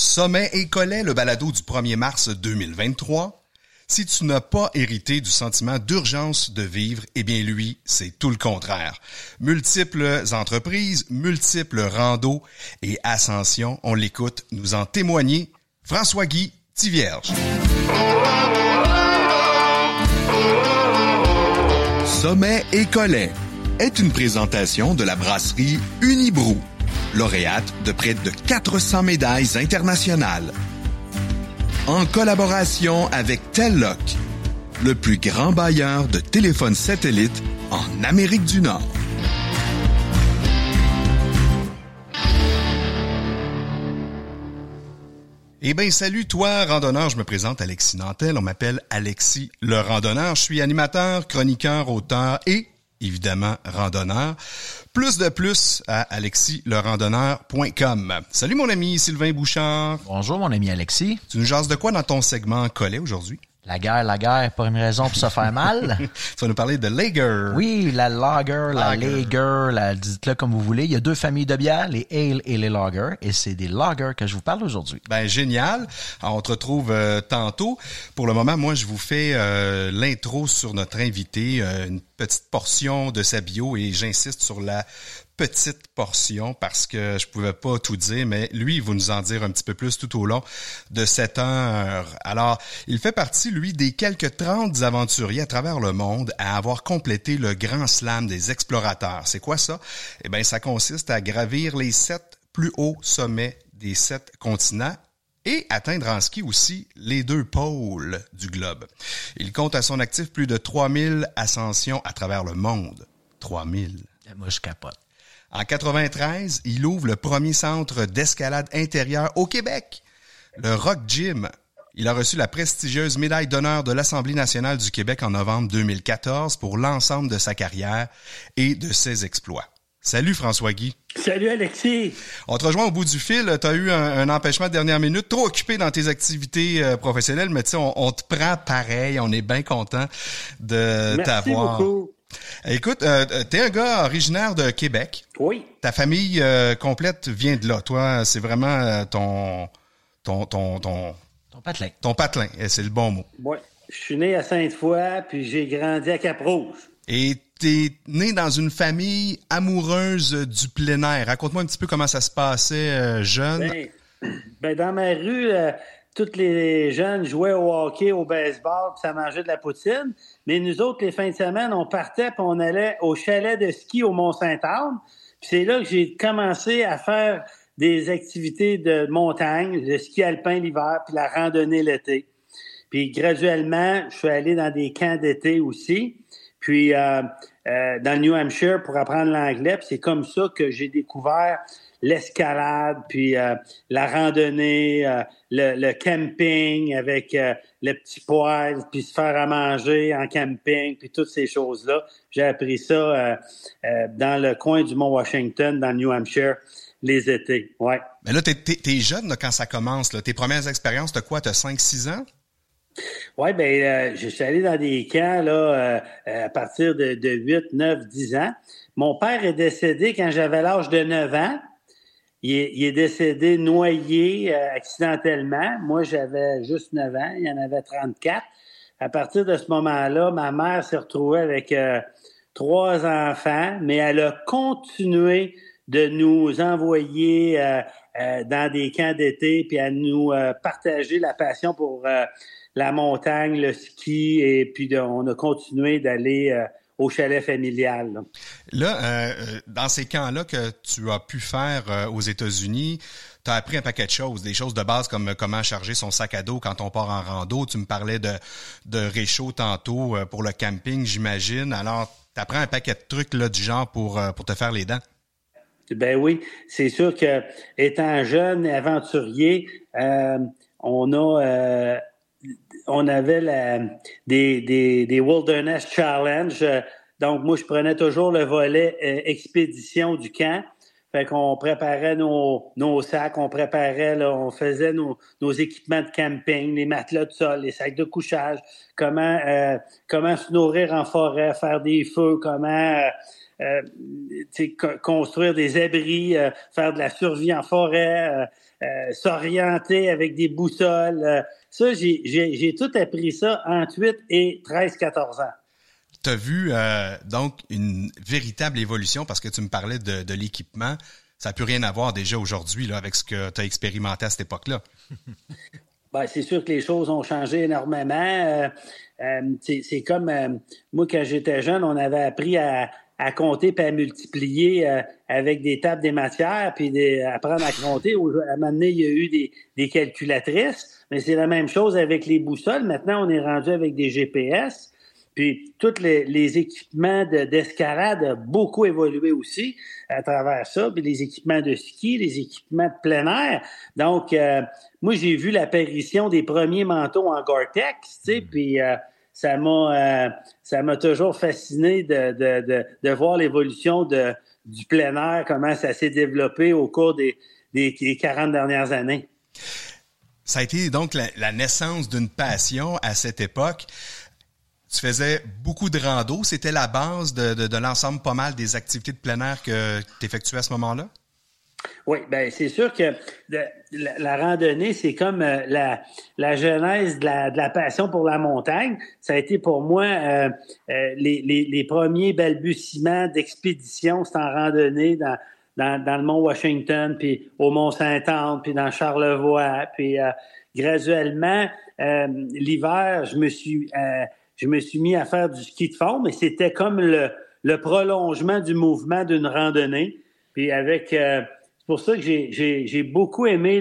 Sommet et Collet, le balado du 1er mars 2023. Si tu n'as pas hérité du sentiment d'urgence de vivre, eh bien lui, c'est tout le contraire. Multiples entreprises, multiples randos et ascensions, on l'écoute nous en témoigner. François-Guy Tivierge. Sommet et Collet est une présentation de la brasserie Unibrou lauréate de près de 400 médailles internationales. En collaboration avec Telloc, le plus grand bailleur de téléphones satellites en Amérique du Nord. Eh bien, salut toi, randonneur. Je me présente Alexis Nantel. On m'appelle Alexis le randonneur. Je suis animateur, chroniqueur, auteur et évidemment randonneur. Plus de plus à alexislerandonneur.com. Salut mon ami Sylvain Bouchard. Bonjour mon ami Alexis. Tu nous jases de quoi dans ton segment collet aujourd'hui? La guerre, la guerre, pas une raison pour se faire mal. tu vas nous parler de Lager. Oui, la Lager, la Lager, la, dites-le comme vous voulez. Il y a deux familles de bières, les Ale et les Lager, et c'est des Lager que je vous parle aujourd'hui. Ben génial. Alors, on te retrouve euh, tantôt. Pour le moment, moi, je vous fais euh, l'intro sur notre invité, euh, une petite portion de sa bio, et j'insiste sur la petite portion parce que je pouvais pas tout dire, mais lui, il va nous en dire un petit peu plus tout au long de cette heure. Alors, il fait partie, lui, des quelques 30 aventuriers à travers le monde à avoir complété le grand slam des explorateurs. C'est quoi ça? Eh bien, ça consiste à gravir les sept plus hauts sommets des sept continents et atteindre en ski aussi les deux pôles du globe. Il compte à son actif plus de 3000 ascensions à travers le monde. 3000. Moi, capote. En 93, il ouvre le premier centre d'escalade intérieure au Québec, le Rock Gym. Il a reçu la prestigieuse médaille d'honneur de l'Assemblée nationale du Québec en novembre 2014 pour l'ensemble de sa carrière et de ses exploits. Salut François Guy. Salut Alexis. On te rejoint au bout du fil. Tu as eu un, empêchement de dernière minute, trop occupé dans tes activités euh, professionnelles, mais tu sais, on, on, te prend pareil. On est bien content de t'avoir. Écoute, euh, t'es un gars originaire de Québec. Oui. Ta famille euh, complète vient de là. Toi, c'est vraiment euh, ton, ton, ton, ton, ton patelin. Ton patelin, c'est le bon mot. Oui. Je suis né à Sainte-Foy, puis j'ai grandi à Cap-Rouge. Et t'es né dans une famille amoureuse du plein air. Raconte-moi un petit peu comment ça se passait jeune. Ben, ben, dans ma rue, tous les jeunes jouaient au hockey, au baseball, puis ça mangeait de la poutine. Mais nous autres, les fins de semaine, on partait, puis on allait au chalet de ski au Mont-Saint-Anne. Puis c'est là que j'ai commencé à faire des activités de montagne, le ski alpin l'hiver, puis la randonnée l'été. Puis graduellement, je suis allé dans des camps d'été aussi. Puis euh, euh, dans le New Hampshire pour apprendre l'anglais. Puis c'est comme ça que j'ai découvert l'escalade, puis euh, la randonnée, euh, le, camping avec euh, le petit poêle, puis se faire à manger en camping, puis toutes ces choses-là. J'ai appris ça dans le coin du Mont Washington, dans le New Hampshire, les étés. Ouais. Mais là, t'es es, jeune quand ça commence. Là. Tes premières expériences, t'as quoi? T'as 5-6 ans? Oui, ben je suis allé dans des camps là, à partir de, de 8, 9, 10 ans. Mon père est décédé quand j'avais l'âge de 9 ans. Il est, décédé noyé euh, accidentellement. Moi, j'avais juste 9 ans, il y en avait 34. À partir de ce moment-là, ma mère s'est retrouvée avec euh, trois enfants, mais elle a continué de nous envoyer euh, dans des camps d'été, puis à nous partager la passion pour la montagne, le ski, et puis on a continué d'aller au chalet familial. Là, euh, euh, dans ces camps-là que tu as pu faire euh, aux États-Unis, tu as appris un paquet de choses, des choses de base comme comment charger son sac à dos quand on part en rando. Tu me parlais de, de réchaud tantôt pour le camping, j'imagine. Alors, tu apprends un paquet de trucs là, du genre pour, pour te faire les dents? Ben oui, c'est sûr que étant jeune aventurier, on a on avait la, des, des, des Wilderness Challenge. Donc, moi, je prenais toujours le volet euh, expédition du camp. Fait qu'on préparait nos, nos sacs, on préparait, on faisait nos, équipements de camping, les matelas de sol, les sacs de couchage, comment, euh, comment se nourrir en forêt, faire des feux, comment euh, construire des abris, faire de la survie en forêt, s'orienter avec des boussoles. Ça, j'ai tout appris ça entre 8 et 13-14 ans. Tu as vu donc une véritable évolution parce que tu me parlais de, de l'équipement. Ça n'a plus rien à voir déjà aujourd'hui avec ce que tu as expérimenté à cette époque-là. Ben, c'est sûr que les choses ont changé énormément. Euh, euh, c'est comme euh, moi, quand j'étais jeune, on avait appris à, à compter puis à multiplier avec des tables des matières, puis des, apprendre à compter. À un moment donné, il y a eu des, des calculatrices, mais c'est la même chose avec les boussoles. Maintenant, on est rendu avec des GPS. Puis tous les, équipements d'escalade ont beaucoup évolué aussi à travers ça. Puis les équipements de ski, les équipements de plein air. Donc, euh, moi, j'ai vu l'apparition des premiers manteaux en Gore-Tex, tu sais, mm. puis euh, ça m'a euh, ça m'a toujours fasciné de, de, de, voir l'évolution de, du plein air, comment ça s'est développé au cours des, des, 40 dernières années. Ça a été donc la naissance d'une passion à cette époque tu faisais beaucoup de rando. C'était la base de, de, de l'ensemble pas mal des activités de plein air que tu effectuais à ce moment-là? Oui, ben c'est sûr que la, randonnée, c'est comme euh, la, la genèse de la, de la, passion pour la montagne. Ça a été pour moi euh, euh, les, les, les, premiers balbutiements d'expédition, c'est en randonnée dans, dans, dans, le mont Washington, puis au mont Saint-Anne, puis dans Charlevoix, puis graduellement, l'hiver, je me suis je me suis mis à faire du ski de fond, mais c'était comme le, le, prolongement du mouvement d'une randonnée. Puis avec, euh, pour ça que j'ai beaucoup aimé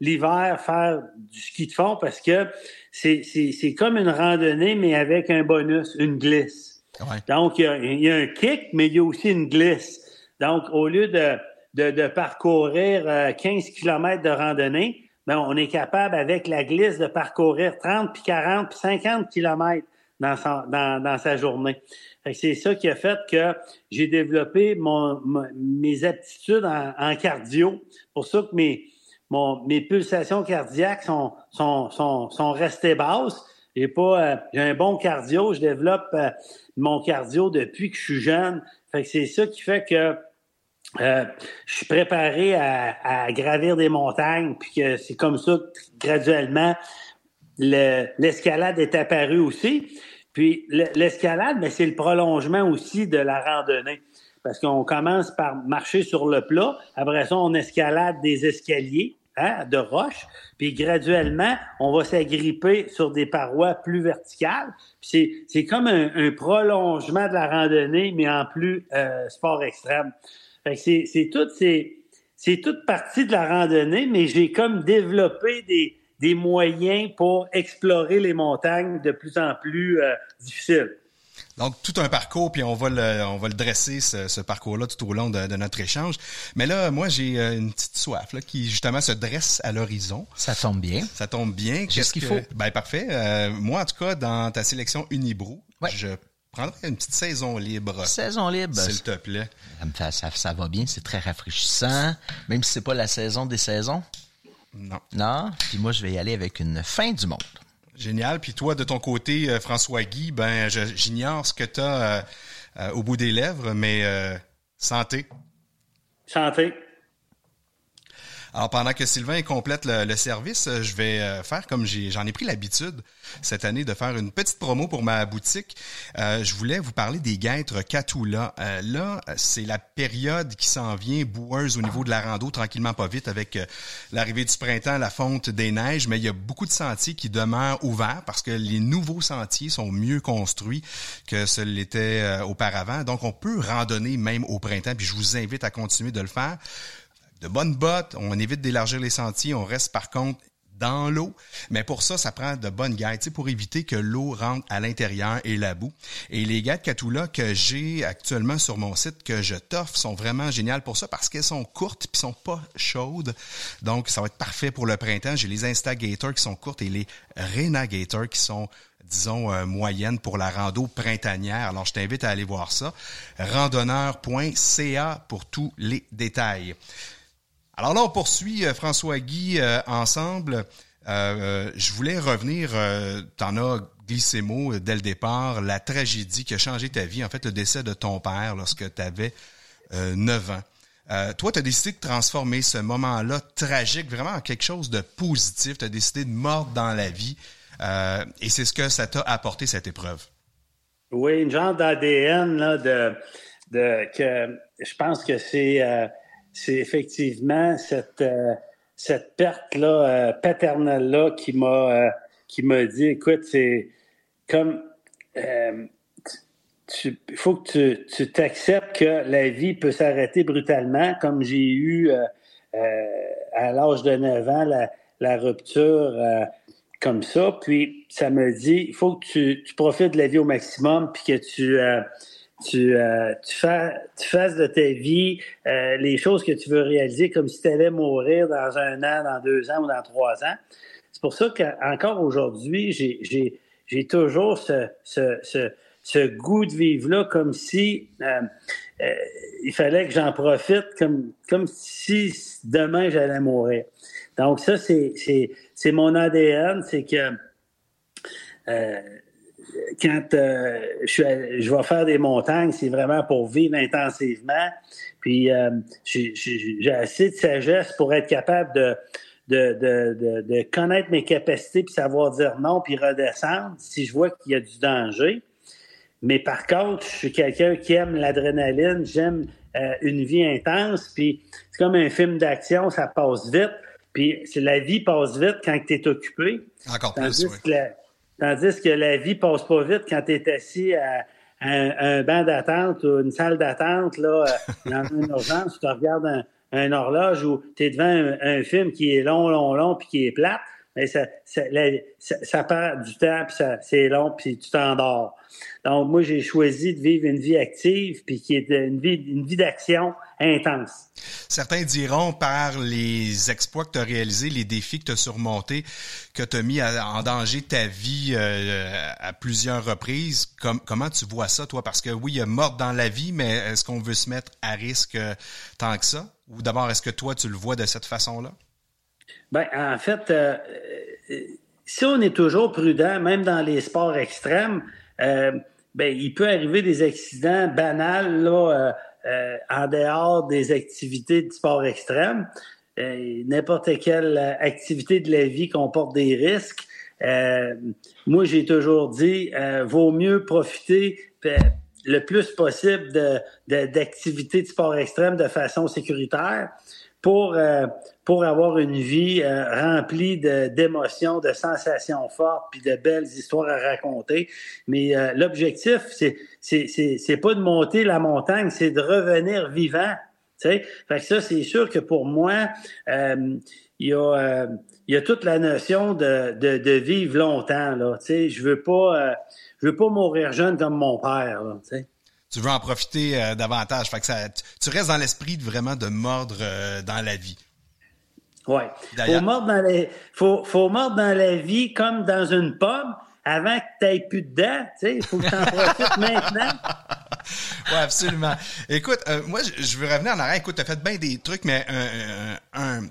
l'hiver faire du ski de fond parce que c'est comme une randonnée, mais avec un bonus, une glisse. Donc, il y, a, il y, a, un kick, mais il y a aussi une glisse. Donc, au lieu de, de, de parcourir 15 euh, km de randonnée, ben, on est capable, avec la glisse, de parcourir 30, puis 40, puis 50 km dans sa, dans, sa journée. C'est ça qui a fait que j'ai développé mon, mes aptitudes en, cardio. pour ça que mes, mon, mes pulsations cardiaques sont, sont, sont, sont restées basses. J'ai pas, euh, j'ai un bon cardio. Je développe euh, mon cardio depuis que je suis jeune. Fait que c'est ça qui fait que euh, je suis préparé à, à, gravir des montagnes, puis que c'est comme ça que graduellement l'escalade est apparue aussi. Puis l'escalade, mais c'est le prolongement aussi de la randonnée. Parce qu'on commence par marcher sur le plat, après ça, on escalade des escaliers hein, de roches, puis graduellement, on va s'agripper sur des parois plus verticales. C'est comme un, prolongement de la randonnée, mais en plus euh, sport extrême. C'est toute partie de la randonnée, mais j'ai comme développé des, des moyens pour explorer les montagnes de plus en plus euh, difficiles. Donc, tout un parcours, puis on va le, on va le dresser, ce, parcours-là, tout au long de, notre échange. Mais là, moi, j'ai euh, une petite soif là, qui, justement, se dresse à l'horizon. Ça tombe bien. Ça tombe bien. Qu'est-ce qu'il faut? Ben, parfait. Euh, moi, en tout cas, dans ta sélection Unibrou, je prendrais une petite saison libre. Saison libre. S'il te plaît. Ça, ça va bien, c'est très rafraîchissant, même si c'est pas la saison des saisons. Non. Non? Puis moi, je vais y aller avec une fin du monde. Génial. Puis toi, de ton côté, euh, François Guy, ben, j'ignore ce que tu as euh, euh, au bout des lèvres, mais santé. Santé. Alors pendant que Sylvain complète le, service, euh, je vais euh, faire comme j'en ai, pris l'habitude cette année de faire une petite promo pour ma boutique. Euh, je voulais vous parler des guêtres Catula. là, c'est la période qui s'en vient boueuse au niveau de la rando, tranquillement pas vite, avec l'arrivée du printemps, la fonte des neiges, mais il y a beaucoup de sentiers qui demeurent ouverts parce que les nouveaux sentiers sont mieux construits que ce l'était auparavant. Donc on peut randonner même au printemps, puis je vous invite à continuer de le faire de bonnes bottes, on évite d'élargir les sentiers, on reste par contre dans l'eau. Mais pour ça, ça prend de bonnes guides, pour éviter que l'eau rentre à l'intérieur et la boue. Et les guides Catula que j'ai actuellement sur mon site, que je t'offre, sont vraiment géniales pour ça parce qu'elles sont courtes puis sont pas chaudes. Donc, ça va être parfait pour le printemps. J'ai les Instagators qui sont courtes et les Renagators qui sont disons, euh, moyennes pour la rando printanière. Alors, je t'invite à aller voir ça. Randonneur.ca pour tous les détails. Alors là, on poursuit euh, François Guy euh, ensemble. Euh, je voulais revenir, tu en as glissé mot dès le départ, la tragédie qui a changé ta vie, en fait le décès de ton père lorsque tu avais 9 ans. Toi, tu as décidé de transformer ce moment-là tragique vraiment en quelque chose de positif. Tu as décidé de mordre dans la vie. Et c'est ce que ça t'a apporté, cette épreuve. Oui, une genre d'ADN de, de, que je pense que c'est c'est effectivement cette, euh, cette perte-là, euh, paternelle-là qui m'a qui m'a dit écoute, c'est comme il faut que tu t'acceptes que la vie peut s'arrêter brutalement, comme j'ai eu à l'âge de 9 ans la, la rupture comme ça. Puis ça me dit, il faut que tu, tu, profites de la vie au maximum, puis que tu, euh, tu, euh, tu, fasses de ta vie euh, les choses que tu veux réaliser comme si tu allais mourir dans un an, dans deux ans ou dans trois ans. C'est pour ça qu'encore aujourd'hui, j'ai toujours ce, ce, ce, ce, goût de vivre-là comme si il fallait que j'en profite comme, comme si demain j'allais mourir. Donc ça, c'est mon ADN, c'est que euh, quand euh, je, je vais faire des montagnes, c'est vraiment pour vivre intensivement. Puis euh, j'ai assez de sagesse pour être capable de, de, de, de, connaître mes capacités, puis savoir dire non, puis redescendre si je vois qu'il y a du danger. Mais par contre, je suis quelqu'un qui aime l'adrénaline, j'aime une vie intense, puis c'est comme un film d'action, ça passe vite. Puis la vie passe vite quand tu es occupé. Encore plus, oui. Tandis que la vie passe pas vite quand tu es assis à, un, banc d'attente ou une salle d'attente, là, euh, dans une urgence, tu regardes un, horloge ou tu es devant un, film qui est long, long, long, puis qui est plate. Mais ça, ça, ça, perd du temps, puis c'est long, puis tu t'endors. Donc, moi, j'ai choisi de vivre une vie active, puis qui est une vie, une vie d'action intense. Certains diront par les exploits que tu as réalisés, les défis que tu as surmontés, que tu as mis en danger ta vie euh, à plusieurs reprises. comment tu vois ça, toi? Parce que oui, il y a mort dans la vie, mais est-ce qu'on veut se mettre à risque euh, tant que ça? Ou d'abord, est-ce que toi, tu le vois de cette façon-là? Ben, en fait, euh, si on est toujours prudent, même dans les sports extrêmes, ben, il peut arriver des accidents banals, là, euh, en dehors des activités de sport extrême. Euh, n'importe quelle activité de la vie comporte des risques. Euh, moi, j'ai toujours dit, vaut mieux profiter le plus possible d'activités de, de, sport extrême de façon sécuritaire pour, euh, pour avoir une vie euh, remplie d'émotions, de, sensations fortes, puis de belles histoires à raconter. Mais euh, l'objectif, c'est c'est pas de monter la montagne, c'est de revenir vivant. Fait que ça, c'est sûr que pour moi, il y a il y a toute la notion de, de, de vivre longtemps. Là, je veux pas je veux pas mourir jeune comme mon père. Là, tu veux en profiter euh, davantage. Fait que ça, tu, restes dans l'esprit de vraiment de mordre euh, dans la vie. Oui. Faut mordre dans faut, faut mordre dans la vie comme dans une pomme avant que tu n'aies plus de dents. Il faut que tu en profites maintenant. Oui, absolument. Écoute, euh, moi, je veux revenir en arrière. Écoute, tu as fait bien des trucs, mais un,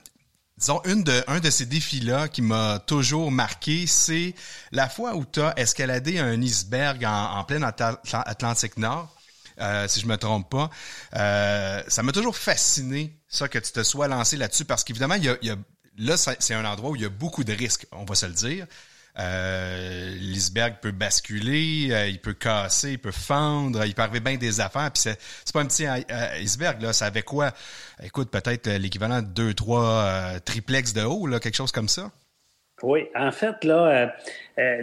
disons, une de, un de ces défis-là qui m'a toujours marqué, c'est la fois où tu as escaladé un iceberg en, en plein Atlantique Nord. Euh, si je me trompe pas. Euh, ça m'a toujours fasciné, ça, que tu te sois lancé là-dessus, parce qu'évidemment, il y a, il y a, là, c'est un endroit où il y a beaucoup de risques, on va se le dire. Euh, l'iceberg peut basculer, euh, il peut casser, il peut fendre, il peut arriver bien des affaires. Puis c'est, pas un petit iceberg là, ça avait quoi? Écoute, peut-être l'équivalent de deux, trois triplex de haut là, quelque chose comme ça. Oui, en fait, euh, euh,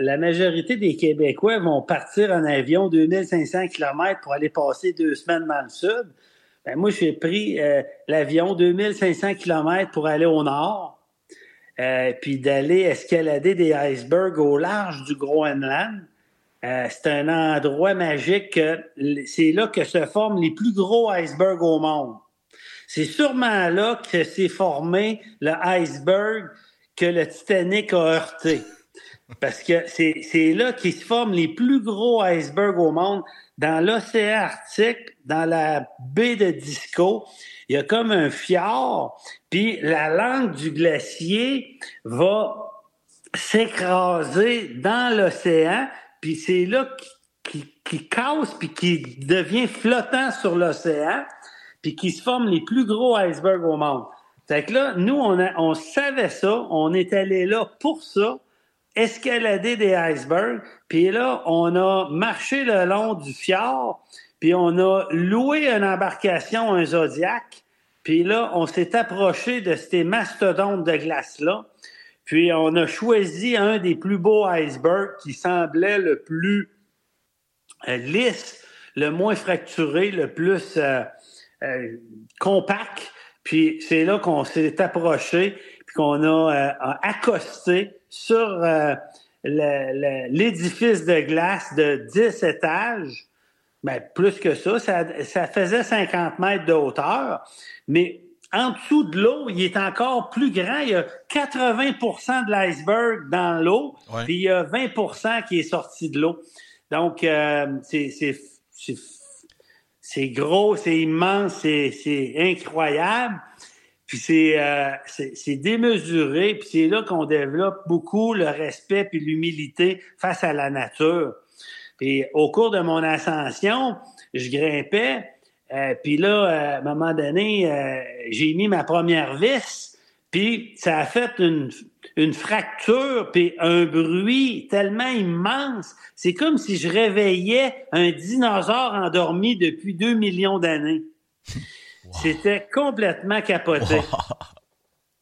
la majorité des Québécois vont partir en avion 2500 km pour aller passer deux semaines dans le sud. Ben, moi, j'ai pris euh, l'avion 2500 km pour aller au nord, puis d'aller escalader des icebergs au large du Groenland. c'est un endroit magique. c'est là que se forment les plus gros icebergs au monde. C'est sûrement là que s'est formé le iceberg que le Titanic a heurté. Parce que c'est là qu'ils se forment les plus gros icebergs au monde. Dans l'océan Arctique, dans la baie de Disco, il y a comme un fjord, puis la langue du glacier va s'écraser dans l'océan, puis c'est là qui casse, puis qui devient flottant sur l'océan. puis qui se forment les plus gros icebergs au monde. Fait que là, nous, on, on savait ça, on est allé là pour ça, escalader des icebergs, puis là, on a marché le long du fjord, puis on a loué une embarcation, un Zodiac, puis là, on s'est approché de ces mastodontes de glace-là, puis on a choisi un des plus beaux icebergs qui semblait le plus euh, lisse, le moins fracturé, le plus euh, euh, compact. Puis c'est là qu'on s'est approché, puis qu'on a accosté sur l'édifice de glace de 10 étages. Ben, plus que ça, ça, ça faisait 50 mètres de hauteur. Mais en dessous de l'eau, il est encore plus grand. Il y a 80% de l'iceberg dans l'eau, puis il y a 20% qui est sorti de l'eau. Donc, euh, c'est gros, c'est immense, c'est incroyable. Puis euh, c'est démesuré, puis c'est là qu'on développe beaucoup le respect puis l'humilité face à la nature. Puis au cours de mon ascension, je grimpais, euh, puis là, à un moment donné, euh, j'ai mis ma première vis, puis ça a fait une, une fracture, puis un bruit tellement immense. C'est comme si je réveillais un dinosaure endormi depuis deux millions d'années. C'était complètement capoté.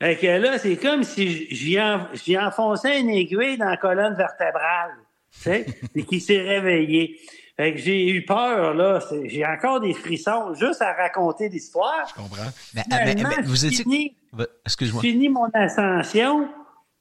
Fait que là, c'est comme si j'y enfonçais une aiguille dans la colonne vertébrale, tu sais, et qui s'est réveillé. Fait que j'ai eu peur, là. J'ai encore des frissons juste à raconter l'histoire. Je comprends. Mais, mais, vous étiez... Fini, Excuse-moi. fini mon ascension,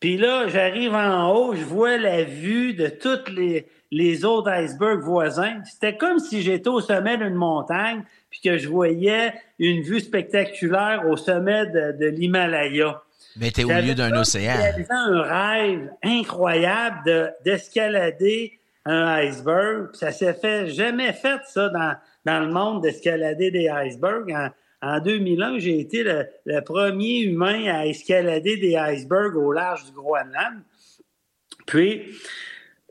puis là, j'arrive en haut, je vois la vue de tous les, les autres icebergs voisins. C'était comme si j'étais au sommet d'une montagne, puis que je voyais une vue spectaculaire au sommet de, l'Himalaya. Mais t'es au milieu d'un océan. C'était un rêve incroyable d'escalader un iceberg. Ça s'est fait jamais fait ça dans, dans le monde d'escalader des icebergs. En, en 2001, j'ai été le, le, premier humain à escalader des icebergs au large du Groenland. Puis,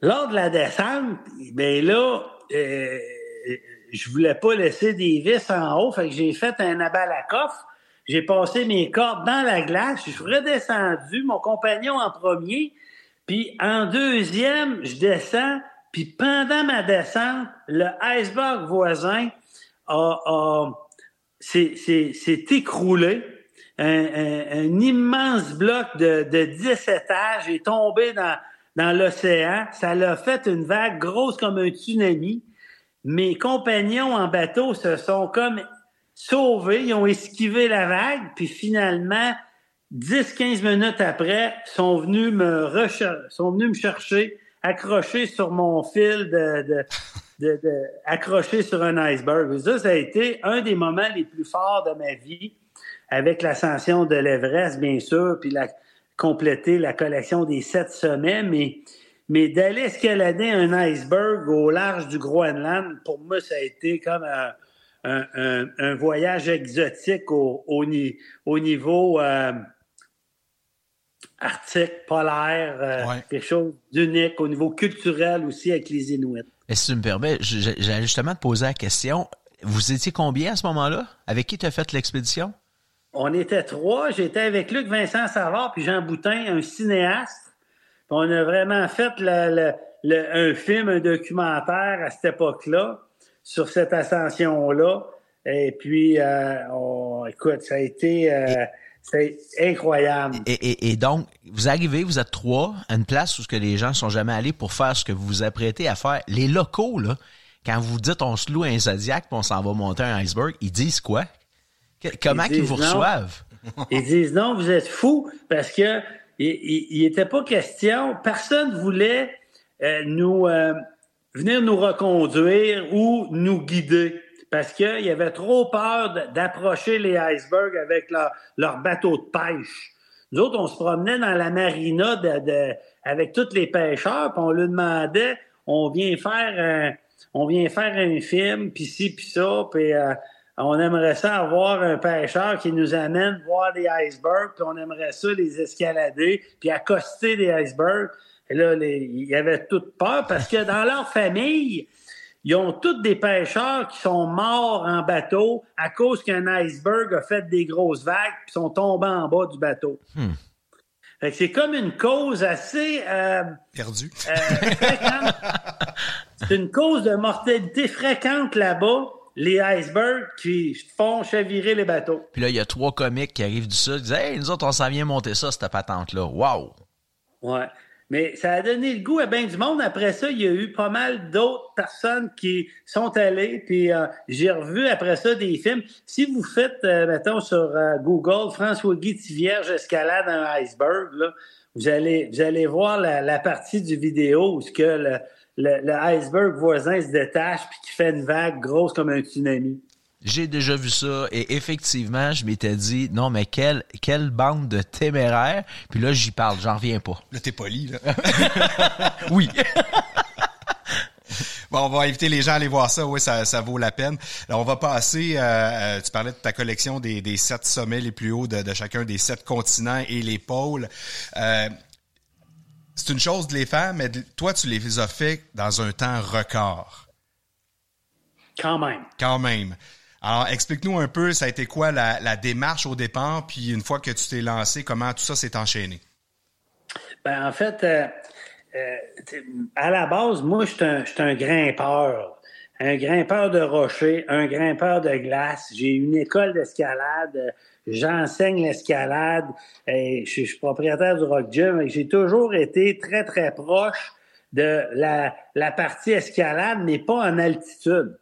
lors de la descente, ben là, euh, je voulais pas laisser des vis en haut, fait que j'ai fait un abat à coffre. J'ai passé mes cordes dans la glace, je suis redescendu, mon compagnon en premier, puis en deuxième, je descends, puis pendant ma descente, le iceberg voisin a, s'est écroulé. Un, immense bloc de, de 10 étages est tombé dans, dans l'océan. Ça l'a fait une vague grosse comme un tsunami mes compagnons en bateau se sont comme sauvés, ils ont esquivé la vague, puis finalement, 10-15 minutes après, sont venus me sont venus me chercher, accrochés sur mon fil de, de, de, accroché sur un iceberg. Ça, ça a été un des moments les plus forts de ma vie, avec l'ascension de l'Everest, bien sûr, puis la, compléter la collection des sept sommets, mais mais d'aller escalader un iceberg au large du Groenland, pour moi, ça a été comme un, voyage exotique au, au, niveau euh, arctique, polaire, euh, quelque chose d'unique, au niveau culturel aussi avec les Inuits. Et si tu me permets, j'allais justement te poser la question. Vous étiez combien à ce moment-là? Avec qui tu as fait l'expédition? On était trois. J'étais avec Luc Vincent Savard puis Jean Boutin, un cinéaste on a vraiment fait un film, un documentaire à cette époque-là, sur cette ascension-là. Et puis, euh, écoute, ça a été euh, incroyable. Et, donc, vous arrivez, vous êtes trois, à une place où que les gens sont jamais allés pour faire ce que vous vous apprêtez à faire. Les locaux, là, quand vous dites on se loue un Zodiac puis on s'en va monter un iceberg, ils disent quoi? Comment ils, vous reçoivent? ils disent non, vous êtes fous parce que il n'était pas question, personne voulait euh, nous euh, venir nous reconduire ou nous guider parce qu'il y avait trop peur d'approcher les icebergs avec leur, leur, bateau de pêche. Nous autres, on se promenait dans la marina de, avec tous les pêcheurs, puis on leur demandait, on vient faire un, on vient faire un film, puis ci, puis ça, puis euh, on aimerait ça avoir un pêcheur qui nous amène voir des icebergs, puis on aimerait ça les escalader, puis accoster des icebergs. Et là, il y avait toute peur parce que dans leur famille, ils ont tous des pêcheurs qui sont morts en bateau à cause qu'un iceberg a fait des grosses vagues puis sont tombés en bas du bateau. Hmm. c'est comme une cause assez euh, perdue. Euh, c'est une cause de mortalité fréquente là-bas. Les icebergs qui font chavirer les bateaux. Puis là, il y a trois comiques qui arrivent du sud, qui disent Hey, nous autres, on s'en vient monter ça, cette patente-là. Wow! Ouais. Mais ça a donné le goût à bien du monde. Après ça, il y a eu pas mal d'autres personnes qui sont allées. Puis euh, j'ai revu après ça des films. Si vous faites, euh, mettons, sur euh, Google, François Guy Tivierge escalade un iceberg, là, vous allez vous allez voir la, partie du vidéo où ce que le, le, iceberg voisin se détache puis qui fait une vague grosse comme un tsunami. J'ai déjà vu ça et effectivement, je m'étais dit non mais quelle quelle bande de téméraires. Puis là, j'y parle, j'en reviens pas. Là, t'es poli là. oui. Bon, on va inviter les gens à aller voir ça. Oui, ça, ça vaut la peine. Alors, on va passer. Euh, euh, tu parlais de ta collection des, des sept sommets les plus hauts de, de chacun des sept continents et les pôles. Euh, c'est une chose de les faire, mais toi, tu les as fait dans un temps record. Quand même. Quand même. Alors, explique-nous un peu, ça a été quoi la, démarche au départ, puis une fois que tu t'es lancé, comment tout ça s'est enchaîné? Ben, en fait, euh, euh, à la base, moi, je suis un, grimpeur. Un grimpeur de rocher, un grimpeur de glace. J'ai une école d'escalade. J'enseigne l'escalade. Je, je suis propriétaire du Rock Gym. J'ai toujours été très, très proche de la, la partie escalade, mais pas en altitude.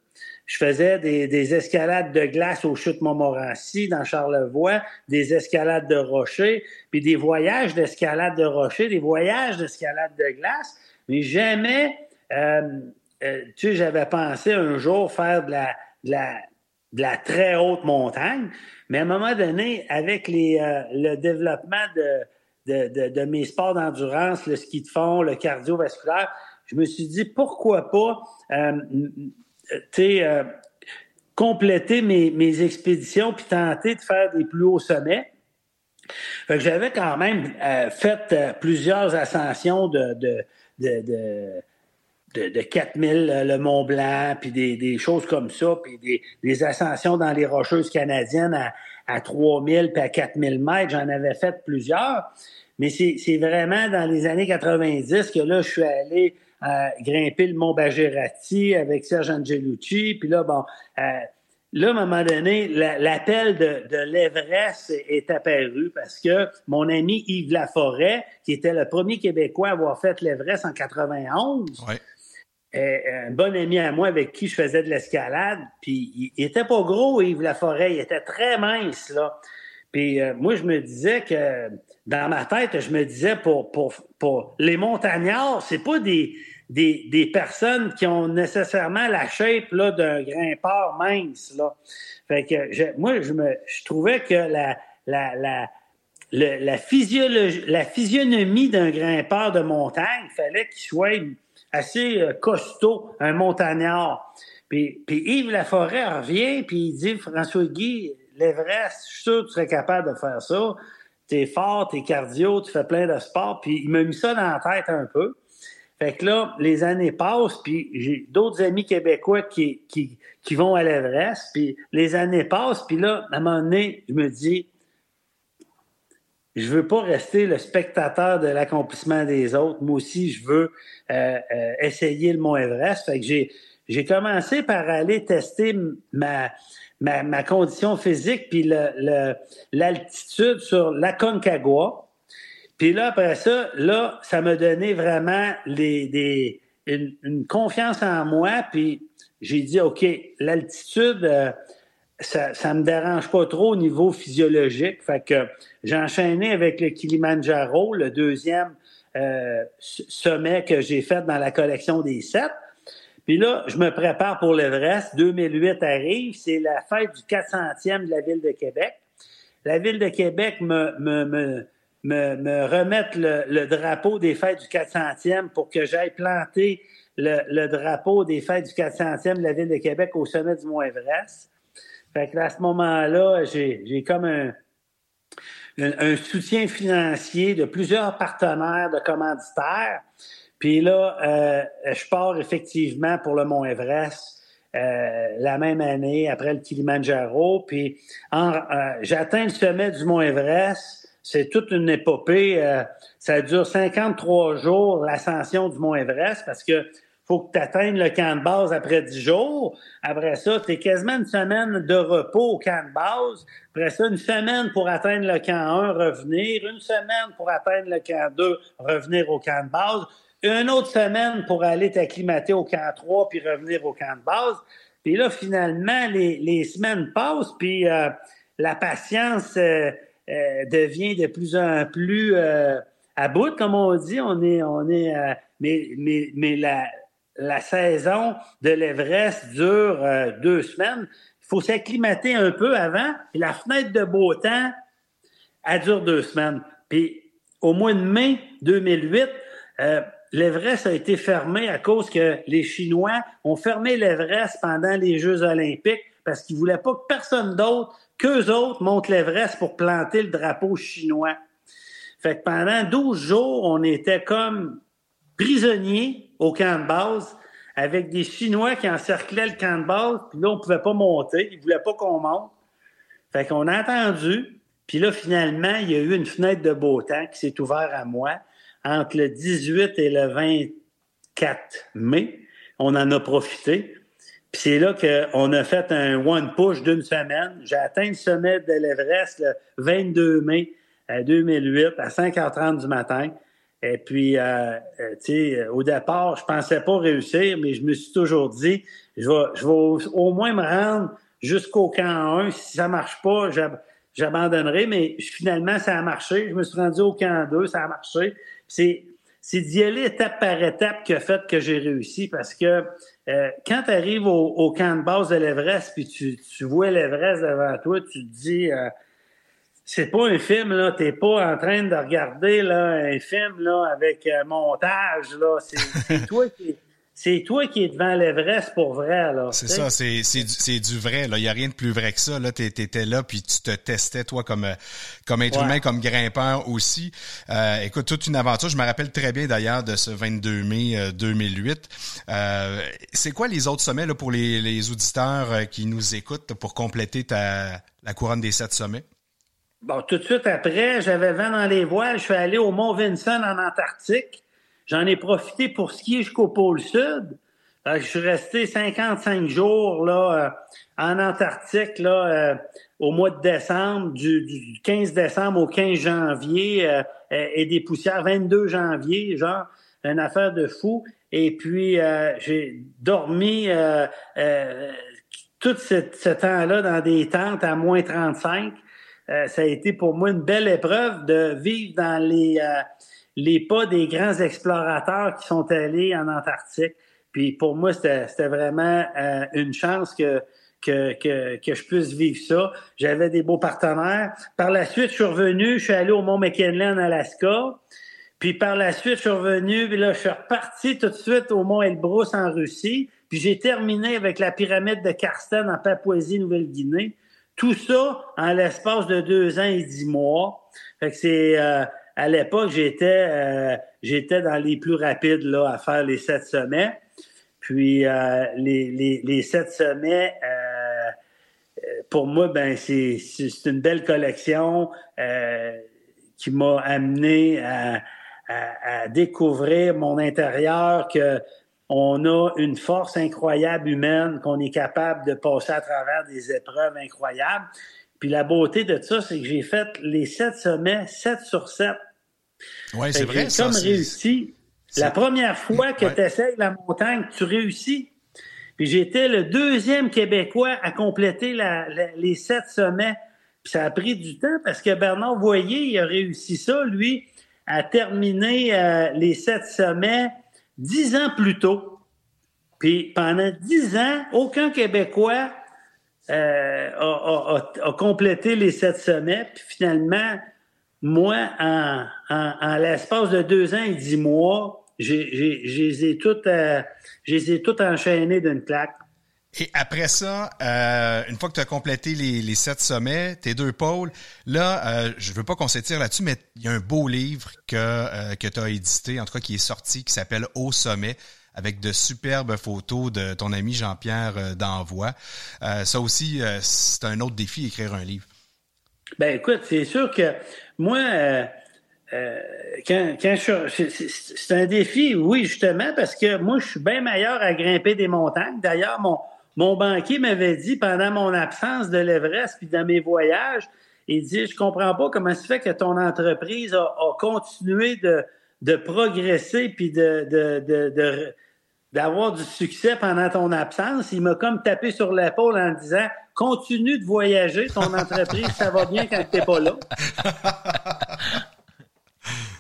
Je faisais des, escalades de glace au chute Montmorency dans Charlevoix, des escalades de rochers, puis des voyages d'escalade de rochers, des voyages d'escalade de glace, mais jamais, euh, euh, tu sais, j'avais pensé un jour faire de la, de la, très haute montagne, mais à un moment donné, avec les, euh, le développement de, de, de, mes sports d'endurance, le ski de fond, le cardiovasculaire, je me suis dit pourquoi pas euh, compléter mes, expéditions puis tenter de faire des plus hauts sommets. J'avais quand même euh, fait euh, plusieurs ascensions de, de, de, de, de 4000 le Mont Blanc, puis des, choses comme ça, puis des, des ascensions dans les Rocheuses canadiennes à, à 3000 puis à 4000 mètres. J'en avais fait plusieurs. Mais c'est vraiment dans les années 90 que là, je suis allé à grimper le Mont Bagérati avec Serge Angelucci. Puis là, bon, euh, là, à un moment donné, l'appel de, de l'Everest est apparu parce que mon ami Yves Laforêt, qui était le premier Québécois à avoir fait l'Everest en 91, un bon ami à moi avec qui je faisais de l'escalade, puis il, était pas gros, Yves Laforêt, il était très mince, là. Puis euh, moi, je me disais que dans ma tête, je me disais pour, pour, pour les montagnards, c'est pas des, des, des, personnes qui ont nécessairement la shape là, d'un grimpeur mince. Là. Fait que je, moi, je me je trouvais que la, la, la, la, physiologie, la physionomie d'un grimpeur de montagne, fallait qu'il soit assez euh, costaud, un montagnard. Puis, puis Yves Laforêt revient, puis il dit, François Guy, l'Everest, je suis sûr que tu serais capable de faire ça t'es fort, t'es cardio, tu fais plein de sport. Puis il m'a mis ça dans la tête un peu. Fait que là, les années passent, puis j'ai d'autres amis québécois qui, qui, qui vont à l'Everest, puis les années passent, puis là, à un moment donné, je me dis, je veux pas rester le spectateur de l'accomplissement des autres. Moi aussi, je veux euh, euh, essayer le Mont Everest. Fait que j'ai, j'ai commencé par aller tester ma, ma, ma condition physique puis l'altitude le, sur la Concagua. Puis là, après ça, là, ça m'a donné vraiment les, des, une, confiance en moi. Puis j'ai dit, OK, l'altitude, euh, ça, ça me dérange pas trop au niveau physiologique. Fait que j'ai enchaîné avec le Kilimanjaro, le deuxième euh, sommet que j'ai fait dans la collection des sept. Puis là, je me prépare pour l'Everest. 2008 arrive, c'est la fête du 400e de la Ville de Québec. La Ville de Québec me, me, me, me, me remettre le, drapeau des fêtes du 400e pour que j'aille planter le, drapeau des fêtes du 400e de la Ville de Québec au sommet du Mont Everest. Fait que à ce moment-là, j'ai comme un, un, soutien financier de plusieurs partenaires, de commanditaires. Puis là, euh, je pars effectivement pour le Mont Everest euh, la même année après le Kilimanjaro. Puis euh, j'atteins le sommet du Mont Everest. C'est toute une épopée. ça dure 53 jours, l'ascension du Mont Everest, parce que faut que tu atteignes le camp de base après 10 jours. Après ça, tu es quasiment une semaine de repos au camp de base. Après ça, une semaine pour atteindre le camp 1, revenir. Une semaine pour atteindre le camp 2, revenir au camp de base. Une autre semaine pour aller t'acclimater au camp 3 puis revenir au camp de base. Puis là, finalement, les, semaines passent, puis euh, la patience euh, euh, devient de plus en plus à bout, comme on dit. On est, on est, mais, mais, mais la, la saison de l'Everest dure euh, deux semaines. Il faut s'acclimater un peu avant. Et la fenêtre de beau temps, elle dure deux semaines. Puis au mois de mai 2008, euh, l'Everest a été fermé à cause que les Chinois ont fermé l'Everest pendant les Jeux olympiques parce qu'ils voulaient pas que personne d'autre qu'eux autres montent l'Everest pour planter le drapeau chinois. Fait que pendant 12 jours, on était comme prisonniers au camp de base avec des Chinois qui encerclaient le camp de base, puis là, on pouvait pas monter. Ils voulaient pas qu'on monte. Fait qu'on a attendu. Puis là, finalement, il y a eu une fenêtre de beau temps qui s'est ouverte à moi entre le 18 et le 24 mai. On en a profité. Puis c'est là qu'on a fait un one push d'une semaine. J'ai atteint le sommet de l'Everest le 22 mai 2008 à 5h30 du matin. Et puis, euh, euh, tu sais, au départ, je pensais pas réussir, mais je me suis toujours dit, je vais, je vais au, moins me rendre jusqu'au camp 1. Si ça marche pas, j'abandonnerai. Mais finalement, ça a marché. Je me suis rendu au camp 2, ça a marché. C'est, c'est d'y aller étape par étape qui a fait que j'ai réussi parce que euh, quand tu arrives au, camp de base de l'Everest puis tu, tu vois l'Everest devant toi, tu te dis c'est pas un film, là. T'es pas en train de regarder là, un film là, avec euh, montage. Là. C'est, toi qui. C'est toi qui es devant l'Everest pour vrai, là. C'est ça, c'est, c'est, du, c'est du vrai. Il n'y a rien de plus vrai que ça, là. T'étais là, puis tu te testais, toi, comme, euh, comme être humain, comme grimpeur aussi. Euh, écoute, toute une aventure. Je me rappelle très bien, d'ailleurs, de ce 22 mai 2008. Euh, c'est quoi les autres sommets, là, pour les, les auditeurs qui nous écoutent, pour compléter ta, la couronne des sept sommets? Bon, tout de suite après, j'avais vent dans les voiles. Je suis allé au Mont Vinson en Antarctique. J'en ai profité pour skier jusqu'au pôle Sud. Euh, je suis resté 55 jours là euh, en Antarctique là euh, au mois de décembre, du, du, 15 décembre au 15 janvier et des poussières 22 janvier, genre une affaire de fou. Et puis j'ai dormi tout ce, ce temps-là dans des tentes à moins 35. Euh, ça a été pour moi une belle épreuve de vivre dans les, euh, les pas des grands explorateurs qui sont allés en Antarctique. Puis pour moi, c'était vraiment euh, une chance que, que, que, que, je puisse vivre ça. J'avais des beaux partenaires. Par la suite, je suis revenu, je suis allé au Mont McKinley en Alaska. Puis par la suite, je suis revenu, puis là, je suis reparti tout de suite au Mont Elbrus en Russie. Puis j'ai terminé avec la pyramide de Karsten en Papouasie-Nouvelle-Guinée. Tout ça en l'espace de deux ans et dix mois. Fait que c'est euh, à l'époque j'étais euh, j'étais dans les plus rapides là à faire les sept sommets. Puis euh, les, les, les, sept sommets, pour moi, ben c'est c'est une belle collection qui m'a amené à, à, à, découvrir mon intérieur que on a une force incroyable humaine, qu'on est capable de passer à travers des épreuves incroyables. Puis la beauté de ça, c'est que j'ai fait les sept sommets, sept sur sept. Oui, c'est vrai. J'ai comme réussi. La première fois que tu essayes la montagne, tu réussis. Puis j'étais le deuxième Québécois à compléter les sept sommets. Puis ça a pris du temps parce que Bernard Voyer, il a réussi ça, lui, à terminer euh, les sept sommets dix ans plus tôt. Puis pendant dix ans, aucun Québécois euh, a, complété les sept sommets. Puis finalement, moi, en, en, l'espace de deux ans et dix mois, j'ai, toutes, euh, toutes enchaînées d'une claque. Et après ça, euh, une fois que tu as complété les, les sept sommets, tes deux pôles, là, euh, je veux pas qu'on s'étire là-dessus, mais il y a un beau livre que, euh, que tu as édité, en tout cas qui est sorti, qui s'appelle Au sommet avec de superbes photos de ton ami Jean-Pierre euh, d'Envoi. Euh, ça aussi, c'est un autre défi, écrire un livre. Ben écoute, c'est sûr que moi, euh, euh, quand, quand c'est un défi, oui, justement, parce que moi, je suis bien meilleur à grimper des montagnes. D'ailleurs, mon, mon banquier m'avait dit pendant mon absence de l'Everest puis dans mes voyages, il dit Je comprends pas comment ça fait que ton entreprise a, a continué de, de progresser puis de, de, de, de d'avoir du succès pendant ton absence. Il m'a comme tapé sur l'épaule en disant continue de voyager, ton entreprise, ça va bien quand t'es pas là.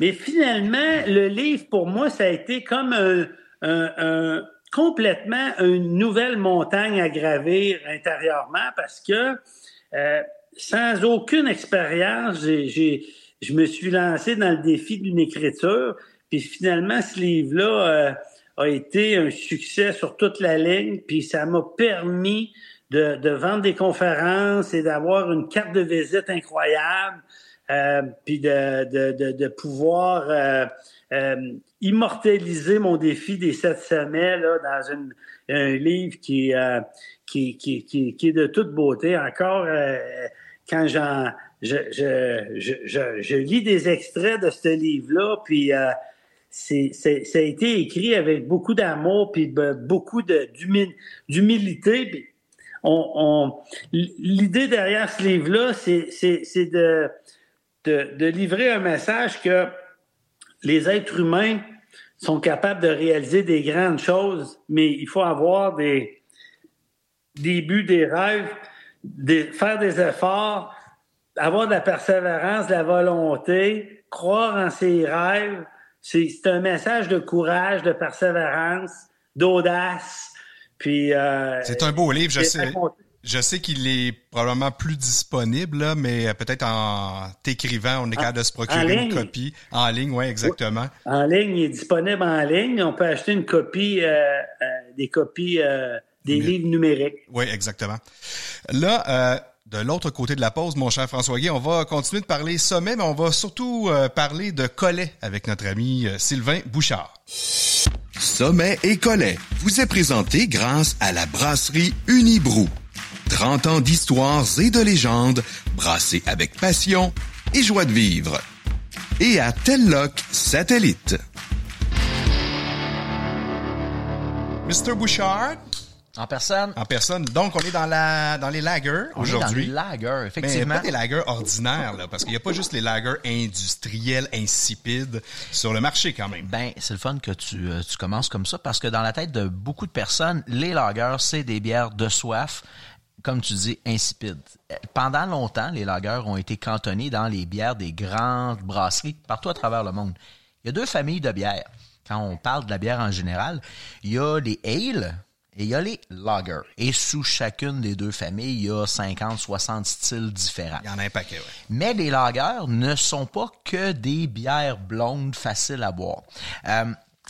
Mais finalement, le livre, pour moi, ça a été comme un, un, un, complètement une nouvelle montagne à gravir intérieurement parce que euh, sans aucune expérience, j'ai, je me suis lancé dans le défi d'une écriture. Puis finalement, ce livre-là euh, a été un succès sur toute la ligne. Puis ça m'a permis de, de vendre des conférences et d'avoir une carte de visite incroyable. Euh, puis de, de, de, pouvoir euh, euh, immortaliser mon défi des sept sommets là, dans une, un livre qui, euh, qui, qui, qui, qui, est de toute beauté. Encore, euh, quand j'en, je, je, je, je, je lis des extraits de ce livre-là, puis euh, c'est, ça a été écrit avec beaucoup d'amour, puis beaucoup d'humilité. On, l'idée derrière ce livre-là, c'est, de de, de, livrer un message que les êtres humains sont capables de réaliser des grandes choses, mais il faut avoir des, des buts, des rêves, faire des efforts, avoir de la persévérance, de la volonté, croire en ses rêves. C'est un message de courage, de persévérance, d'audace. Puis euh, c'est un beau livre, je sais. Je sais qu'il est probablement plus disponible, là, mais peut-être en t'écrivant, on est capable de se procurer une copie. En ligne, oui, exactement. En ligne, il est disponible en ligne. On peut acheter une copie, euh, euh, des copies euh, des livres numériques. Oui, exactement. Là, euh, de l'autre côté de la pause, mon cher François Guy, on va continuer de parler sommet, mais on va surtout euh, parler de collet avec notre ami euh, Sylvain Bouchard. Sommet et collet vous est présenté grâce à la brasserie Unibrou. 30 ans d'histoires et de légendes brassées avec passion et joie de vivre. Et à Telloc Satellite. Mr. Bouchard. En personne? En personne. Donc, on est dans la dans les lagers aujourd'hui. Dans les lagers, effectivement. Mais pas des lagers ordinaires, là, parce qu'il n'y a pas juste les lagers industriels, insipides sur le marché quand même. Ben, c'est le fun que tu, tu commences comme ça, parce que dans la tête de beaucoup de personnes, les lagers, c'est des bières de soif, comme tu dis, insipides. Pendant longtemps, les lagers ont été cantonnés dans les bières des grandes brasseries partout à travers le monde. Il y a deux familles de bières. Quand on parle de la bière en général, il y a les ale et il y a les lagers. Et sous chacune des deux familles, il y a 50, 60 styles différents. Il y en a un paquet, oui. Mais les lagers ne sont pas que des bières blondes faciles à boire. Euh,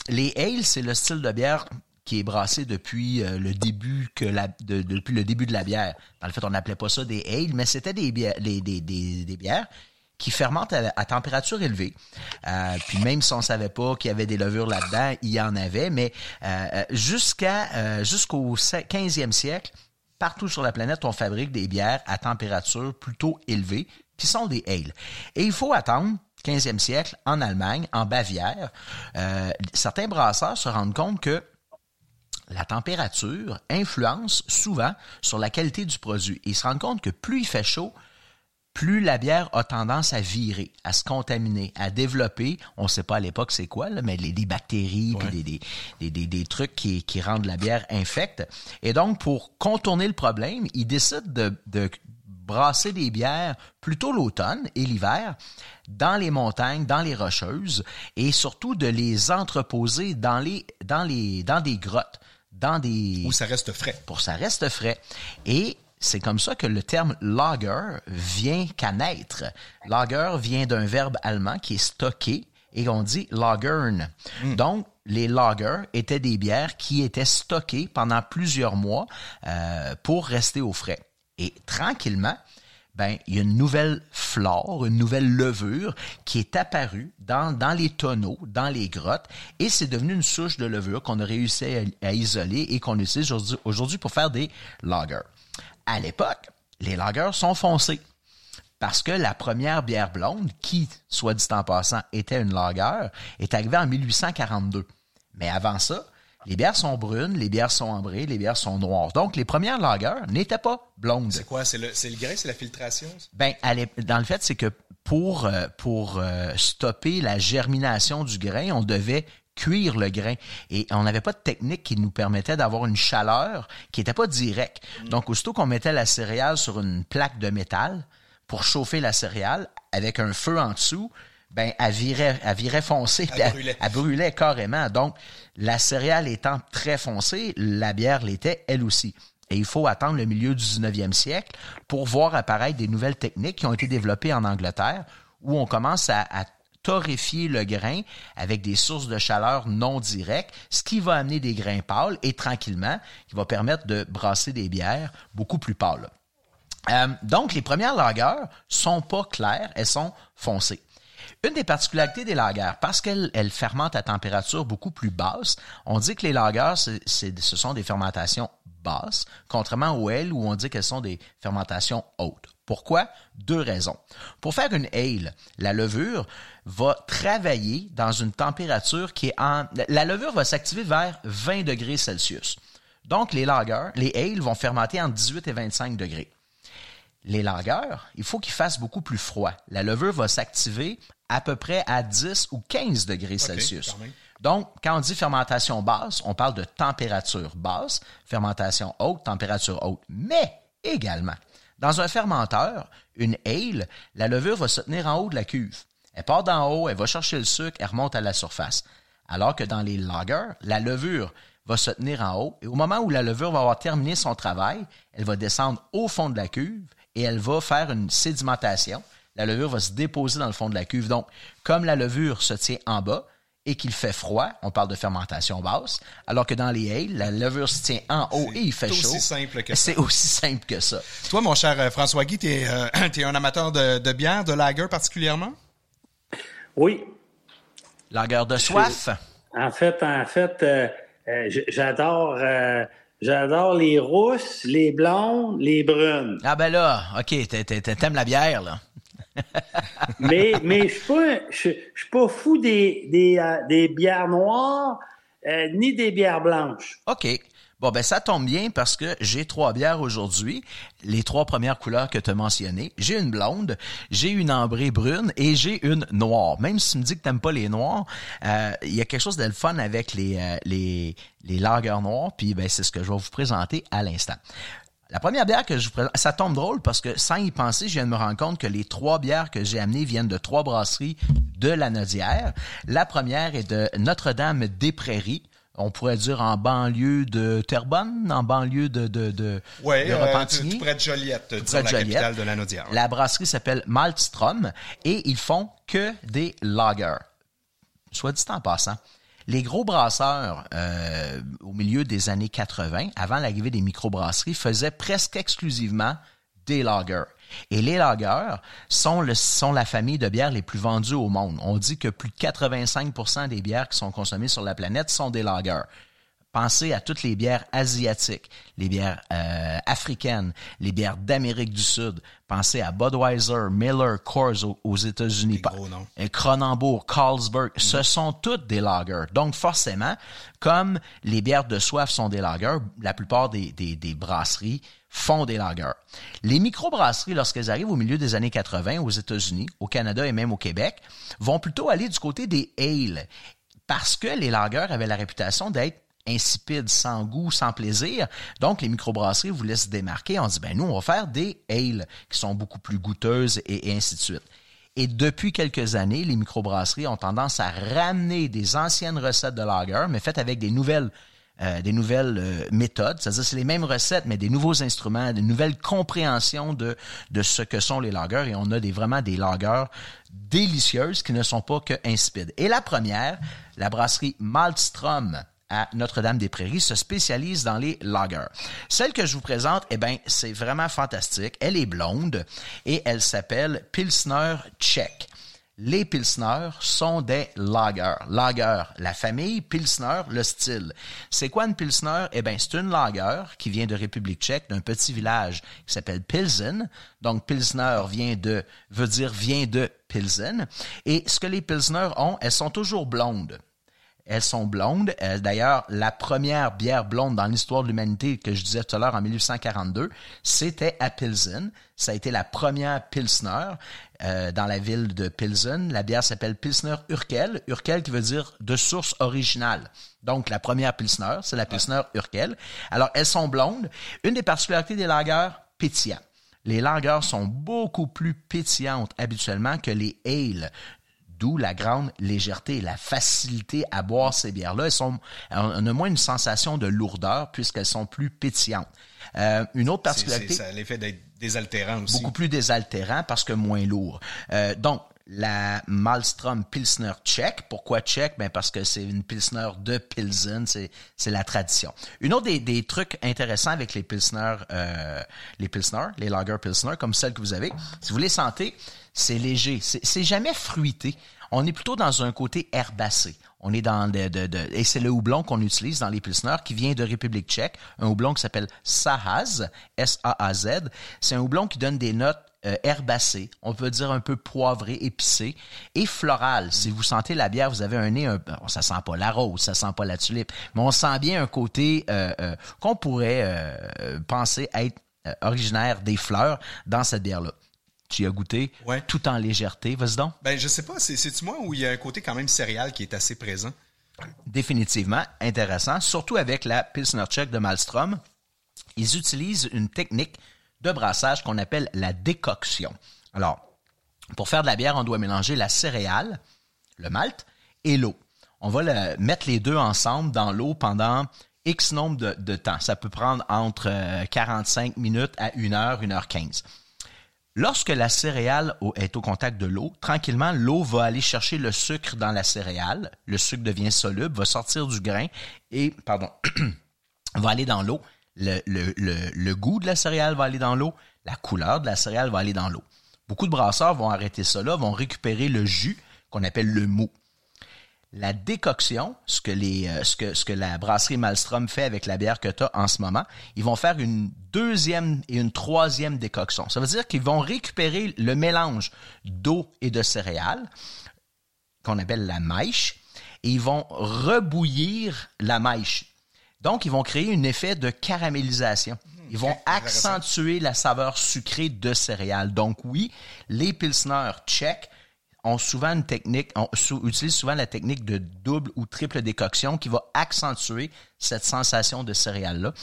les ale, c'est le style de bière qui est brassé depuis euh, le début que la, de, depuis le début de la bière. Dans le fait, on n'appelait pas ça des ale, mais c'était des bières, des, des, des, des bières qui fermentent à, température élevée. Euh, puis même si on savait pas qu'il y avait des levures là-dedans, il y en avait, mais euh, jusqu'à euh, jusqu'au 15e siècle, partout sur la planète, on fabrique des bières à température plutôt élevée, qui sont des ale. Et il faut attendre 15e siècle, en Allemagne, en Bavière, certains brasseurs se rendent compte que la température influence souvent sur la qualité du produit. Ils se rendent compte que plus il fait chaud, plus la bière a tendance à virer, à se contaminer, à développer, on ne sait pas à l'époque c'est quoi, là, mais les, des bactéries, ouais. puis des, des, des, des, trucs qui, qui rendent la bière infecte. Et donc, pour contourner le problème, ils décident de, de brasser des bières plutôt l'automne et l'hiver dans les montagnes, dans les rocheuses, et surtout de les entreposer dans les, dans les, dans des grottes, dans des... Où ça reste frais. Pour ça reste frais. Et c'est comme ça que le terme lager vient qu'à naître. Lager vient d'un verbe allemand qui est stocker et on dit lagern. Donc, les lagers étaient des bières qui étaient stockées pendant plusieurs mois euh, pour rester au frais. Et tranquillement, ben, il y a une nouvelle flore, une nouvelle levure qui est apparue dans, dans les tonneaux, dans les grottes, et c'est devenu une souche de levure qu'on a réussi à, à isoler et qu'on utilise aujourd'hui- aujourd'hui pour faire des lagers. À l'époque, les lagers sont foncés. Parce que la première bière blonde, qui, soit dit en passant, était une lager, est arrivée en 1842. Mais avant ça, les bières sont brunes, les bières sont ambrées, les bières sont noires. Donc, les premières lagers n'étaient pas blondes. C'est quoi? C'est le, c'est le grain, c'est la filtration? Ben, est- dans le fait, c'est que pour, euh, pour euh, stopper la germination du grain, on devait cuire le grain. Et on n'avait pas de technique qui nous permettait d'avoir une chaleur qui n'était pas directe. Donc, aussitôt qu'on mettait la céréale sur une plaque de métal pour chauffer la céréale avec un feu en dessous, ben, elle virait, elle virait foncée. Elle, brûlait. elle brûlait carrément. Donc, la céréale étant très foncée, la bière l'était elle aussi. Et il faut attendre le milieu du 19e siècle pour voir apparaître des nouvelles techniques qui ont été développées en Angleterre, où on commence à, à torréfier le grain avec des sources de chaleur non directes, ce qui va amener des grains pâles et tranquillement, qui va permettre de brasser des bières beaucoup plus pâles. Euh, donc, les premières lagers sont pas claires, elles sont foncées. Une des particularités des lagers, parce qu'elles elles fermentent à température beaucoup plus basse, on dit que les lagers, ce sont des fermentations basses, contrairement aux ales où on dit qu'elles sont des fermentations hautes. Pourquoi? Deux raisons. Pour faire une ale, la levure va travailler dans une température qui est en... La levure va s'activer vers 20 degrés Celsius. Donc, les lagers, les ales vont fermenter entre 18 et 25 degrés. Les lagers, il faut qu'ils fassent beaucoup plus froid. La levure va s'activer à peu près à 10 ou 15 degrés Celsius. Donc, quand on dit fermentation basse, on parle de température basse, fermentation haute, température haute. Mais également, dans un fermenteur, une ale, la levure va se tenir en haut de la cuve. Elle part d'en haut, elle va chercher le sucre, elle remonte à la surface. Alors que dans les lagers, la levure va se tenir en haut et au moment où la levure va avoir terminé son travail, elle va descendre au fond de la cuve et elle va faire une sédimentation. La levure va se déposer dans le fond de la cuve. Donc, comme la levure se tient en bas et qu'il fait froid, on parle de fermentation basse, alors que dans les ales, la levure se tient en haut et il fait C'est chaud. aussi simple que ça. C'est aussi simple que ça. Toi, mon cher euh, François Guy, t'es euh, t'es un amateur de, de bière, de lager particulièrement? Oui. Lagueur de soif? En fait, en fait, euh, euh, j'adore euh, j'adore les rousses, les blondes, les brunes. Ah ben là, OK, t'a- t'a- t'a- t'aimes la bière, là. mais mais je suis pas je je suis pas fou des des, euh, des bières noires euh, ni des bières blanches. OK. Bon, ben ça tombe bien parce que j'ai trois bières aujourd'hui, les trois premières couleurs que tu as mentionnées. J'ai une blonde, j'ai une ambrée brune et j'ai une noire. Même si tu me dis que t'aimes pas les noirs, euh, il y a quelque chose de fun avec les, euh, les, les noirs, puis ben, c'est ce que je vais vous présenter à l'instant. La première bière que je vous présente, ça tombe drôle parce que sans y penser, je viens de me rendre compte que les trois bières que j'ai amenées viennent de trois brasseries de la Nodière. La première est de Notre-Dame-des-Prairies. On pourrait dire en banlieue de Terrebonne, en banlieue de, de, de, Oui, de Repentigny. tout près de Joliette, Près de la Joliette. capitale de la Naudière. La brasserie s'appelle Maltstrom et ils font que des lagers. Soit dit en passant, les gros brasseurs euh, au milieu des années 80, avant l'arrivée des microbrasseries, faisaient presque exclusivement des lagers. Et les lagers sont, le, sont la famille de bières les plus vendues au monde. On dit que plus de 85% des bières qui sont consommées sur la planète sont des lagers. Pensez à toutes les bières asiatiques, les bières euh, africaines, les bières d'Amérique du Sud. Pensez à Budweiser, Miller, Coors aux, aux États-Unis. Euh, Cronenbourg, Carlsberg, Mm. ce sont toutes des lagers. Donc forcément, comme les bières de soif sont des lagers, la plupart des, des, des brasseries font des lagers. Les microbrasseries, lorsqu'elles arrivent au milieu des années 80 aux États-Unis, au Canada et même au Québec, vont plutôt aller du côté des ales parce que les lagers avaient la réputation d'être insipides, sans goût, sans plaisir. Donc, les microbrasseries voulaient se démarquer. On dit, ben nous, on va faire des ales qui sont beaucoup plus goûteuses et, et ainsi de suite. Et depuis quelques années, les microbrasseries ont tendance à ramener des anciennes recettes de lager, mais faites avec des nouvelles euh, des nouvelles euh, méthodes, c'est-à-dire c'est les mêmes recettes, mais des nouveaux instruments, des nouvelles compréhensions de, de ce que sont les lagers, et on a des, vraiment des lagers délicieuses qui ne sont pas que insipides. Et la première, la brasserie Maltstrom à Notre-Dame-des-Prairies se spécialise dans les lagers. Celle que je vous présente, eh ben, c'est vraiment fantastique. Elle est blonde et elle s'appelle Pilsner Czech. Les Pilsner sont des lagers. Lager, la famille, Pilsner, le style. C'est quoi une Pilsner? Eh ben, c'est une lager qui vient de République tchèque, d'un petit village qui s'appelle Pilsen. Donc, Pilsner vient de, veut dire vient de Pilsen. Et ce que les Pilsner ont, elles sont toujours blondes. Elles sont blondes. D'ailleurs, la première bière blonde dans l'histoire de l'humanité que je disais tout à l'heure en 1842, c'était à Pilsen. Ça a été la première Pilsner euh, dans la ville de Pilsen. La bière s'appelle Pilsner Urkel. Urkel qui veut dire de source originale. Donc, la première Pilsner, c'est la Pilsner Urkel. Alors, elles sont blondes. Une des particularités des lagers, pétillants. Les lagers sont beaucoup plus pétillantes habituellement que les ales. D'où la grande légèreté et la facilité à boire ces bières-là. Elles sont, on a moins une sensation de lourdeur puisqu'elles sont plus pétillantes. Euh, une autre particularité, c'est- Ça a l'effet d'être désaltérant aussi. beaucoup plus désaltérant parce que moins lourd. Euh, donc, la Malmstrom Pilsner Tchèque. Pourquoi Tchèque? Ben parce que c'est une Pilsner de Pilsen, c'est, c'est la tradition. Une autre des, des trucs intéressants avec les Pilsner, euh, les Pilsner, les Lager Pilsner, comme celle que vous avez, si vous les sentez, c'est léger, c'est, jamais fruité. On est plutôt dans un côté herbacé. On est dans de, de, de- et c'est le houblon qu'on utilise dans les Pilsner qui vient de République tchèque, un houblon qui s'appelle Sahaz, S-A-A-Z. C'est un houblon qui donne des notes euh, herbacées, on peut dire un peu poivré, épicé et floral. Si vous sentez la bière, vous avez un nez, un, bon, ça sent pas la rose, ça sent pas la tulipe, mais on sent bien un côté euh, euh, qu'on pourrait euh, penser être euh, originaire des fleurs dans cette bière-là. Tu y as goûté, Ouais. tout en légèreté. Vas-y donc. Ben, je sais pas, c'est- c'est-tu moi où il y a un côté quand même céréal qui est assez présent? définitivement intéressant, surtout avec la Pilsner Czech de Malmstrom. Ils utilisent une technique de brassage qu'on appelle la décoction. Alors, pour faire de la bière, on doit mélanger la céréale, le malt et l'eau. On va le- mettre les deux ensemble dans l'eau pendant X nombre de, de temps. Ça peut prendre entre euh, 45 minutes à 1 heure, 1 heure 15. Lorsque la céréale est au contact de l'eau, tranquillement, l'eau va aller chercher le sucre dans la céréale. Le sucre devient soluble, va sortir du grain et, pardon, va aller dans l'eau. Le, goût de la céréale va aller dans l'eau. La couleur de la céréale va aller dans l'eau. Beaucoup de brasseurs vont arrêter là, vont récupérer le jus qu'on appelle le mou. La décoction, ce que, les, euh, ce, que, ce que la brasserie Malmstrom fait avec la bière que tu as en ce moment, ils vont faire une deuxième et une troisième décoction. Ça veut dire qu'ils vont récupérer le mélange d'eau et de céréales, qu'on appelle la mèche, et ils vont rebouillir la mèche. Donc, ils vont créer un effet de caramélisation. Ils vont accentuer la saveur sucrée de céréales. Donc, oui, les Pilsner tchèques ont souvent une technique, on utilisent souvent la technique de double ou triple décoction qui va accentuer cette sensation de céréales-là.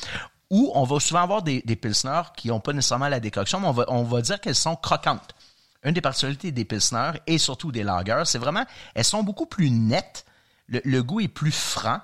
Ou on va souvent avoir des, des Pilsner qui n'ont pas nécessairement la décoction, mais on va, on va dire qu'elles sont croquantes. Une des particularités des Pilsner et surtout des lagers, c'est vraiment, elles sont beaucoup plus nettes. Le, le goût est plus franc.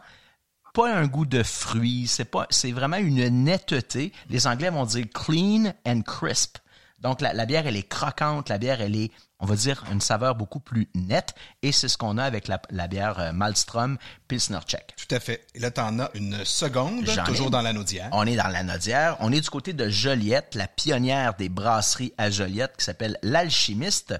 Pas un goût de fruits, c'est pas, c'est vraiment une netteté. Les Anglais vont dire clean and crisp. Donc la, la bière elle est croquante, la bière elle est, on va dire, une saveur beaucoup plus nette. Et c'est ce qu'on a avec la, la bière euh, Malmstrom Pilsner Czech. Tout à fait. Et là, t'en as une seconde, ai toujours dans la naudière. On est dans la Nodière. On est du côté de Joliette, la pionnière des brasseries à Joliette, qui s'appelle l'Alchimiste.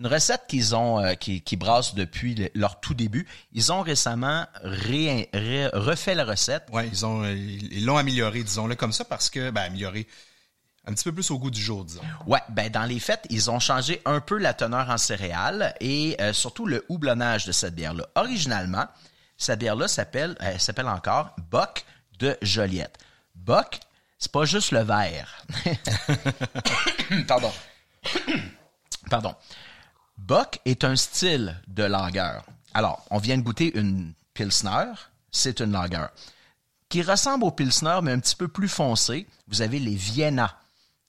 Une recette qu'ils ont, euh, qui, qui brassent depuis le- leur tout début. Ils ont récemment ré- ré- refait la recette. Ouais, ils ont, euh, ils l'ont amélioré, disons-le comme ça, parce que, ben, amélioré un petit peu plus au goût du jour, disons. Ouais, ben dans les fêtes, ils ont changé un peu la teneur en céréales et euh, surtout le houblonnage de cette bière-là. Originalement, cette bière-là s'appelle, elle s'appelle encore Bock de Joliette. Bock, c'est pas juste le verre. Pardon. Pardon. Bock est un style de lager. Alors, on vient de goûter une Pilsner, c'est une lager. Qui ressemble au Pilsner, mais un petit peu plus foncé. Vous avez les Vienna,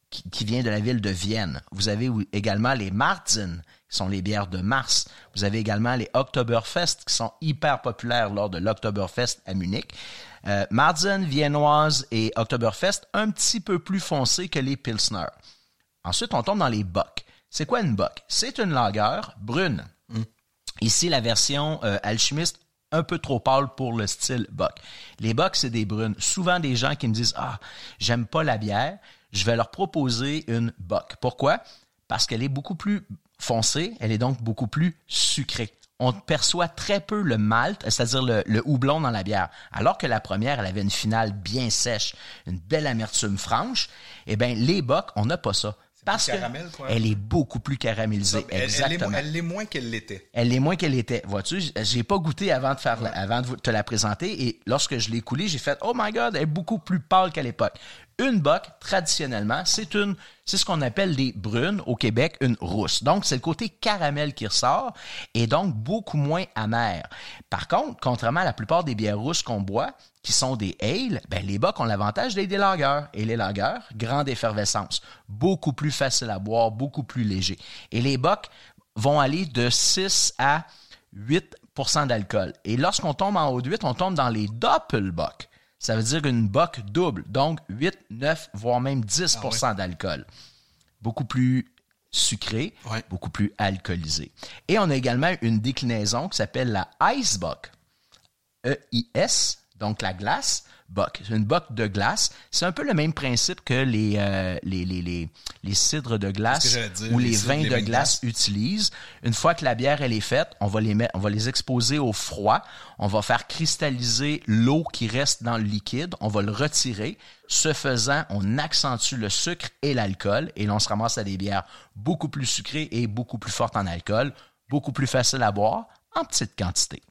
qui, qui vient de la ville de Vienne. Vous avez également les Martin, qui sont les bières de mars. Vous avez également les Oktoberfest, qui sont hyper populaires lors de l'Oktoberfest à Munich. Euh, Marzen, Viennoise et Oktoberfest, un petit peu plus foncés que les Pilsner. Ensuite, on tombe dans les Bock. C'est quoi une Bock? C'est une lager brune. Ici, la version euh, alchimiste un peu trop pâle pour le style Bock. Les Bock, c'est des brunes. Souvent, des gens qui me disent Ah, j'aime pas la bière, je vais leur proposer une Bock. Pourquoi? Parce qu'elle est beaucoup plus foncée, elle est donc beaucoup plus sucrée. On perçoit très peu le malt, c'est-à-dire le, le houblon dans la bière. Alors que la première, elle avait une finale bien sèche, une belle amertume franche. Eh bien, les Bock, on n'a pas ça. Parce caramel, qu'elle est beaucoup plus caramélisée. Elle- elle, est, Exactement. elle l'est moins qu'elle l'était. Elle est moins qu'elle était. Vois-tu, j'ai pas goûté avant de faire, la- avant de te la présenter et lorsque je l'ai coulée, j'ai fait oh my god, elle est beaucoup plus pâle qu'à l'époque. Une bock, traditionnellement, c'est une, c'est ce qu'on appelle des brunes au Québec, une rousse. Donc c'est le côté caramel qui ressort et donc beaucoup moins amer. Par contre, contrairement à la plupart des bières rousses qu'on boit, qui sont des ales, ben les bocs ont l'avantage d'être des lagers. Et les lagers, grande effervescence, beaucoup plus facile à boire, beaucoup plus léger. Et les bocs vont aller de 6 à 8% d'alcool. Et lorsqu'on tombe en haut de 8, on tombe dans les doppelbock. Ça veut dire une bock double, donc 8, 9, voire même 10% d'alcool. Beaucoup plus sucré, beaucoup plus alcoolisé. Et on a également une déclinaison qui s'appelle la Icebock. E-I-S, donc la glace, bock. Une bock de glace. C'est un peu le même principe que les, euh, les, les, les, les cidres de glace ou les vins de glace. utilisent. Une fois que la bière elle est faite, on va les mettre, on va les exposer au froid. On va faire cristalliser l'eau qui reste dans le liquide. On va le retirer. Ce faisant, on accentue le sucre et l'alcool et l'on se ramasse à des bières beaucoup plus sucrées et beaucoup plus fortes en alcool, beaucoup plus faciles à boire en petite quantité.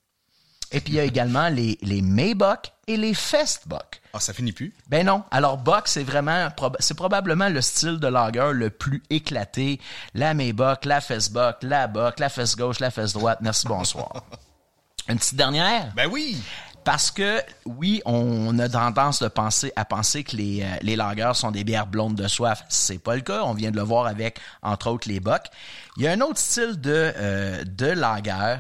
Et puis il y a également les, les Maybach et les Festbock. Ah, ça finit plus? Ben non. Alors Bock, c'est vraiment c'est probablement le style de lager le plus éclaté. La Maybach, la Festbock, la Bock, la fesse gauche, la fesse droite. Merci, bonsoir. Une petite dernière? Ben oui. Parce que oui, on a tendance de penser à penser que les, euh, les lagers sont des bières blondes de soif. C'est pas le cas. On vient de le voir avec, entre autres, les Bock. Il y a un autre style de, euh, de lager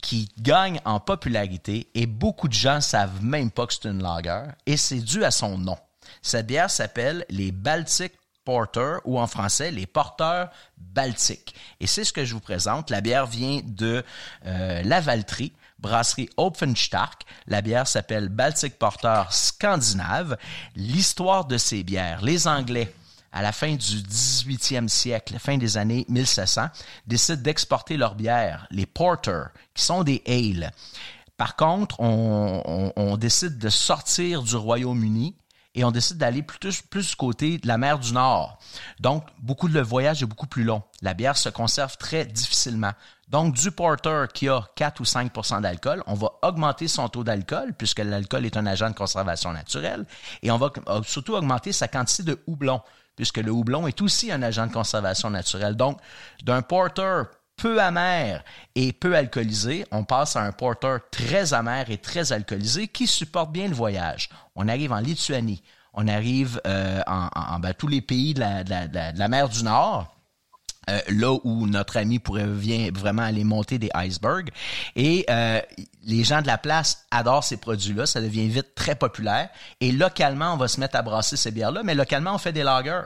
qui gagne en popularité et beaucoup de gens savent même pas que c'est une lager et c'est dû à son nom. Cette bière s'appelle les Baltic Porter ou en français les porteurs baltiques. Et c'est ce que je vous présente. La bière vient de euh, la Valtrie, brasserie Opfenstark. La bière s'appelle Baltic Porter Scandinave. L'histoire de ces bières, les Anglais à la fin du 18e siècle, fin des années 1700, décident d'exporter leurs bières, les porter, qui sont des ales. Par contre, on, on- on décide de sortir du Royaume-Uni et on décide d'aller plus, plus du côté de la mer du Nord. Donc, beaucoup de le voyage est beaucoup plus long. La bière se conserve très difficilement. Donc, du porter qui a 4 ou 5% d'alcool, on va augmenter son taux d'alcool, puisque l'alcool est un agent de conservation naturelle, et on va surtout augmenter sa quantité de houblon, puisque le houblon est aussi un agent de conservation naturelle. Donc, d'un porter peu amer et peu alcoolisé, on passe à un porter très amer et très alcoolisé qui supporte bien le voyage. On arrive en Lituanie, on arrive euh, en, en- en- ben, tous les pays de la- de la- de la mer du Nord. Euh, là où notre ami pourrait vient vraiment aller monter des icebergs. Et euh, les gens de la place adorent ces produits-là. Ça devient vite très populaire. Et localement, on va se mettre à brasser ces bières-là. Mais localement, on fait des lagers.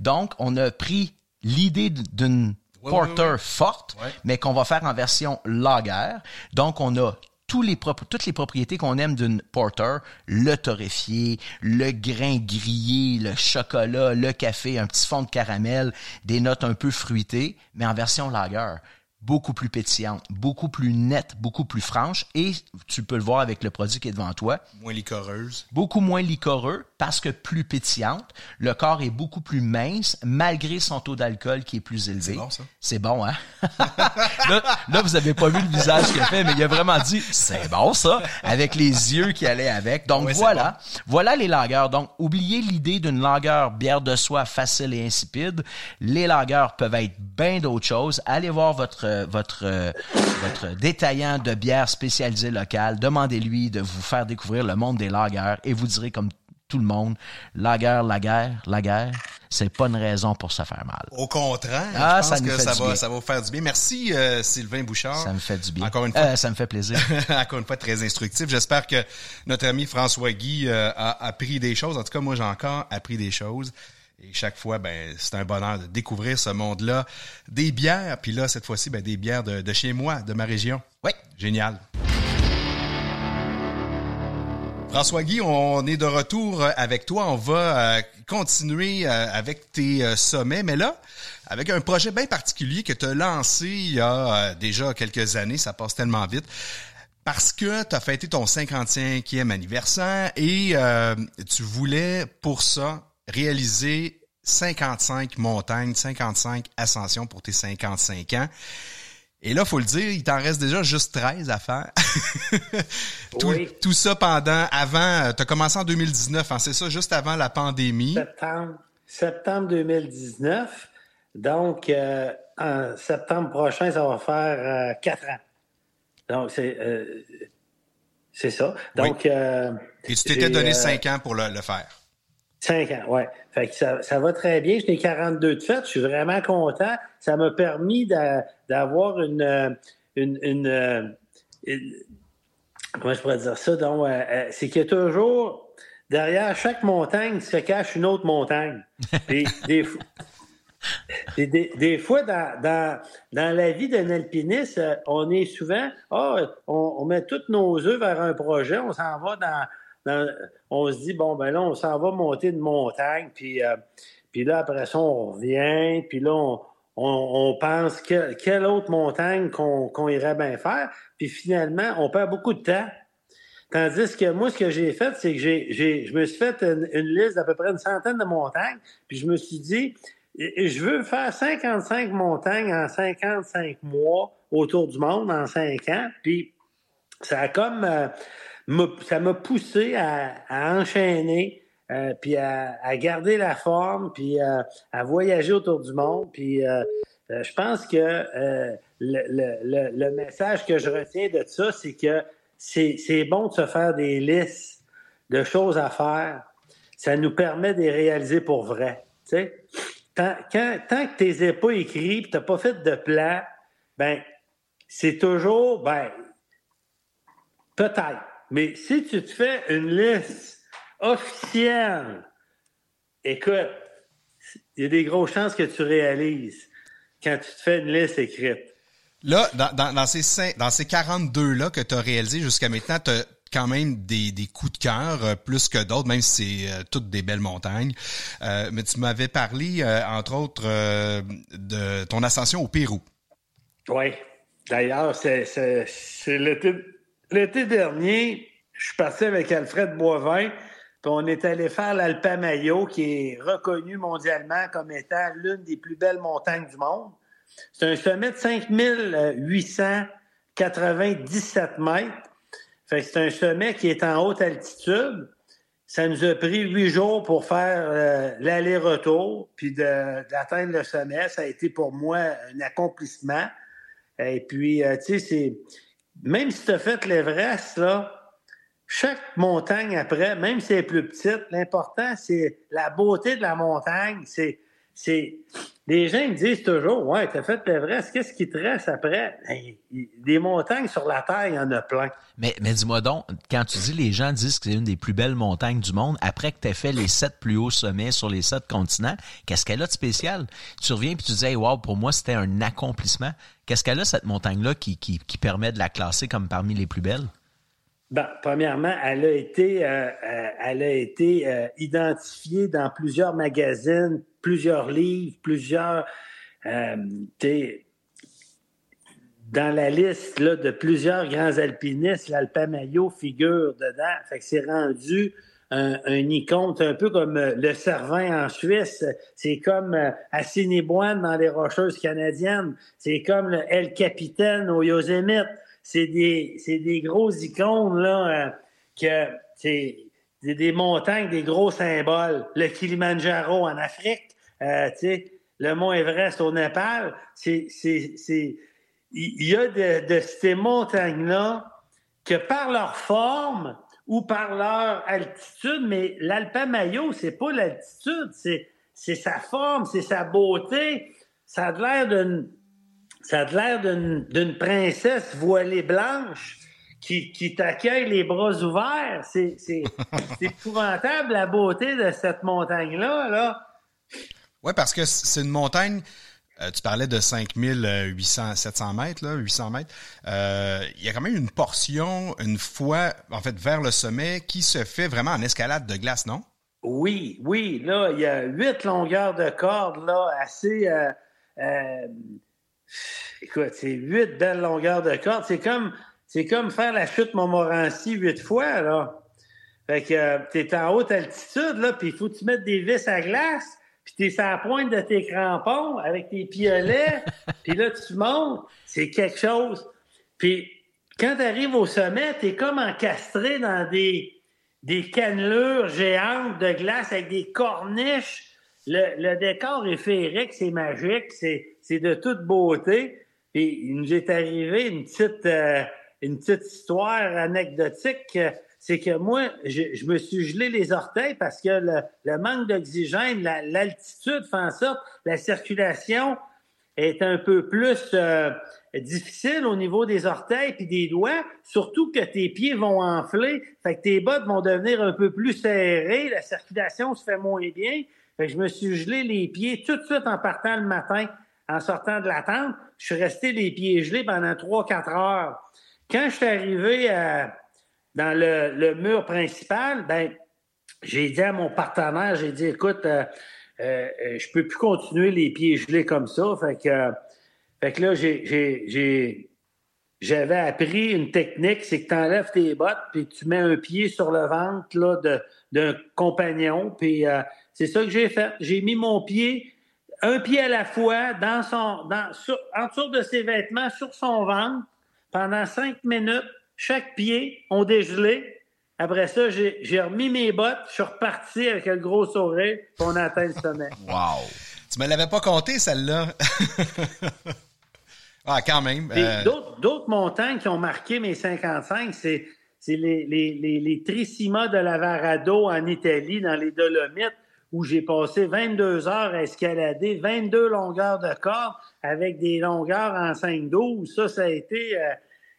Donc, on a pris l'idée d'une porter forte, mais qu'on va faire en version lager. Donc, on a tous les prop- toutes les propriétés qu'on aime d'une porter, le torréfié, le grain grillé, le chocolat, le café, un petit fond de caramel, des notes un peu fruitées, mais en version lager. Beaucoup plus pétillante, beaucoup plus nette, beaucoup plus franche, et tu peux le voir avec le produit qui est devant toi, Moins licoreuse. beaucoup moins liquoreux parce que plus pétillante. Le corps est beaucoup plus mince malgré son taux d'alcool qui est plus élevé. C'est bon, ça. C'est bon, hein? là, là, vous avez pas vu le visage qu'il a fait, mais il a vraiment dit, c'est bon, ça, avec les yeux qui allaient avec. Donc, voilà. Voilà les lagers. Donc, oubliez l'idée d'une lager bière de soie facile et insipide. Les lagers peuvent être bien d'autres choses. Allez voir votre, votre, votre détaillant de bière spécialisée locale. Demandez-lui de vous faire découvrir le monde des lagers et vous direz comme tout le monde, lager, lager, lager, c'est pas une raison pour se faire mal. Au contraire, Ah, je ça pense que ça va, bien. ça va vous faire du bien. Merci euh, Sylvain Bouchard. Ça me fait du bien. Encore une fois, Euh, ça me fait plaisir. encore une fois très instructif. J'espère que notre ami François Guy euh, a appris des choses. En tout cas, moi j'ai encore appris des choses. Et chaque fois, ben, c'est un bonheur de découvrir ce monde-là. Des bières, puis là, cette fois-ci, ben, des bières de, de chez moi, de ma région. Oui. Génial. François Guy, on est de retour avec toi. On va euh, continuer euh, avec tes euh, sommets, mais là, avec un projet bien particulier que tu as lancé il y a euh, déjà quelques années, ça passe tellement vite, parce que tu as fêté ton 55e anniversaire et euh, tu voulais pour ça réaliser 55 montagnes, 55 ascensions pour tes 55 ans. Et là, faut le dire, il t'en reste déjà juste 13 à faire. tout, Oui. tout ça pendant, avant, tu as commencé en 2019, hein, c'est ça, juste avant la pandémie. Septembre, septembre 2019. Donc, euh, en septembre prochain, ça va faire euh, quatre ans. Donc, c'est euh, c'est ça. Donc, euh, Et tu t'étais donné euh, 5 ans pour le, le faire. Cinq ans, ouais. Fait que ça, ça va très bien. J'étais 42 de fête. Je suis vraiment content. Ça m'a permis d'a- d'avoir une, euh, une, une, euh, une- comment je pourrais dire ça? Donc, euh, c'est qu'il y a toujours derrière chaque montagne se cache une autre montagne. Des, fois- des, des- des fois, dans, dans, dans la vie d'un alpiniste, on est souvent, ah, on, on met tous nos œufs vers un projet, on s'en va dans, on se dit, bon, ben là, on s'en va monter une montagne, puis, euh, là, après ça, on revient, puis là, on, pense que, quelle autre montagne qu'on irait bien faire, puis finalement, on perd beaucoup de temps. Tandis que moi, ce que j'ai fait, c'est que je me suis fait une, liste d'à peu près une centaine de montagnes, puis je me suis dit, je veux faire 55 montagnes en 55 mois autour du monde en 5 ans, puis ça a comme euh, ça m'a poussé à, enchaîner euh, puis à, garder la forme puis euh, à voyager autour du monde. Puis euh, je pense que le, message que je retiens de ça c'est que c'est bon de se faire des listes de choses à faire. Ça nous permet de les réaliser pour vrai tant, tant que tu les as pas écrits tu n'as pas fait de plan ben c'est toujours ben Peut-être. Mais si tu te fais une liste officielle, écoute, il y a des grosses chances que tu réalises quand tu te fais une liste écrite. Là, dans, dans, dans ces, cinq- dans ces 42-là que tu as réalisés jusqu'à maintenant, tu as quand même des, des coups de cœur euh, plus que d'autres, même si c'est euh, toutes des belles montagnes. Euh, mais tu m'avais parlé, euh, entre autres, euh, de ton ascension au Pérou. Oui. D'ailleurs, c'est, c'est, c'est l'été, l'été dernier, je suis parti avec Alfred Boivin, puis on est allé faire l'Alpamayo, qui est reconnu mondialement comme étant l'une des plus belles montagnes du monde. C'est un sommet de 5897 mètres. C'est un sommet qui est en haute altitude. Ça nous a pris huit jours pour faire euh, l'aller-retour, puis d'atteindre le sommet. Ça a été pour moi un accomplissement. Et puis, euh, tu sais, c'est. Même si tu as fait l'Everest, là, chaque montagne après, même si elle est plus petite, l'important, c'est la beauté de la montagne. C'est. C'est les gens me disent toujours Ouais, tu as fait l'Everest, qu'est-ce qui te reste après? Ben, des montagnes sur la Terre, il y en a plein. Mais, mais dis-moi donc, quand tu dis les gens disent que c'est une des plus belles montagnes du monde, après que tu aies fait les sept plus hauts sommets sur les sept continents, qu'est-ce qu'elle a de spécial? Tu reviens puis tu dis, wow, pour moi, c'était un accomplissement. Qu'est-ce qu'elle a, cette montagne-là, qui, qui, qui permet de la classer comme parmi les plus belles? Ben, premièrement, elle a été, euh, euh, elle a été euh, identifiée dans plusieurs magazines, plusieurs livres, plusieurs. euh, dans la liste là, de plusieurs grands alpinistes, l'Alpamayo figure dedans. Fait que c'est rendu un, un icône, un peu comme euh, le Cervin en Suisse, c'est comme Assiniboine dans les Rocheuses canadiennes, c'est comme le El Capitaine au Yosemite. C'est des, des gros icônes, là, euh, que c'est des, montagnes, des gros symboles. Le Kilimanjaro en Afrique, euh, le Mont Everest au Népal, c'est, il y a de, ces montagnes-là que par leur forme ou par leur altitude, mais l'Alpamayo, c'est pas l'altitude, c'est, c'est sa forme, c'est sa beauté. Ça a l'air d'une, ça a l'air d'une, princesse voilée blanche qui, qui t'accueille les bras ouverts. C'est, épouvantable la beauté de cette montagne-là, là. Oui, parce que c'est une montagne. Euh, tu parlais de 5800, 700 mètres, là, 800 mètres. Euh, il y a quand même une portion, une fois, en fait, vers le sommet, qui se fait vraiment en escalade de glace, non? Oui, oui. Là, il y a huit longueurs de corde, là, assez. Euh, euh, écoute, c'est huit belles longueurs de corde. C'est comme, c'est comme faire la chute Montmorency huit fois, là. Fait que tu es en haute altitude, là, puis il faut que tu mettes des vis à glace puis t'es à la pointe de tes crampons avec tes piolets, puis là, tu montes, c'est quelque chose. Puis quand tu arrives au sommet, t'es comme encastré dans des, des cannelures géantes de glace avec des corniches. Le, décor est féerique, c'est magique, c'est de toute beauté. Puis il nous est arrivé une petite, euh, une petite histoire anecdotique c'est que moi, je, me suis gelé les orteils parce que le, manque d'oxygène, l'altitude fait en sorte que la circulation est un peu plus euh, difficile au niveau des orteils puis des doigts, surtout que tes pieds vont enfler, fait que tes bottes vont devenir un peu plus serrées, la circulation se fait moins bien. Fait que je me suis gelé les pieds tout de suite en partant le matin, en sortant de la tente. Je suis resté les pieds gelés pendant 3-4 heures. Quand je suis arrivé à dans le, mur principal, ben, j'ai dit à mon partenaire, j'ai dit, écoute, euh, euh, euh, je peux plus continuer les pieds gelés comme ça. Fait que, fait que là, j'ai, j'avais appris une technique, c'est que tu enlèves tes bottes, puis tu mets un pied sur le ventre là, d'un compagnon. Puis c'est ça que j'ai fait. J'ai mis mon pied, un pied à la fois, dans son, dans, en dessous de ses vêtements, sur son ventre, pendant cinq minutes chaque pied ont dégelé. Après ça, j'ai remis mes bottes, je suis reparti avec le gros sourire, puis on a atteint le sommet. Wow! Tu me l'avais pas compté, celle-là. ah, quand même. Euh, d'autres montagnes qui ont marqué mes 55, c'est les, les, les, les Trissima de Lavarado en Italie, dans les Dolomites, où j'ai passé 22 heures à escalader, 22 longueurs de corps avec des longueurs en 5-12. Ça, ça a été... Euh,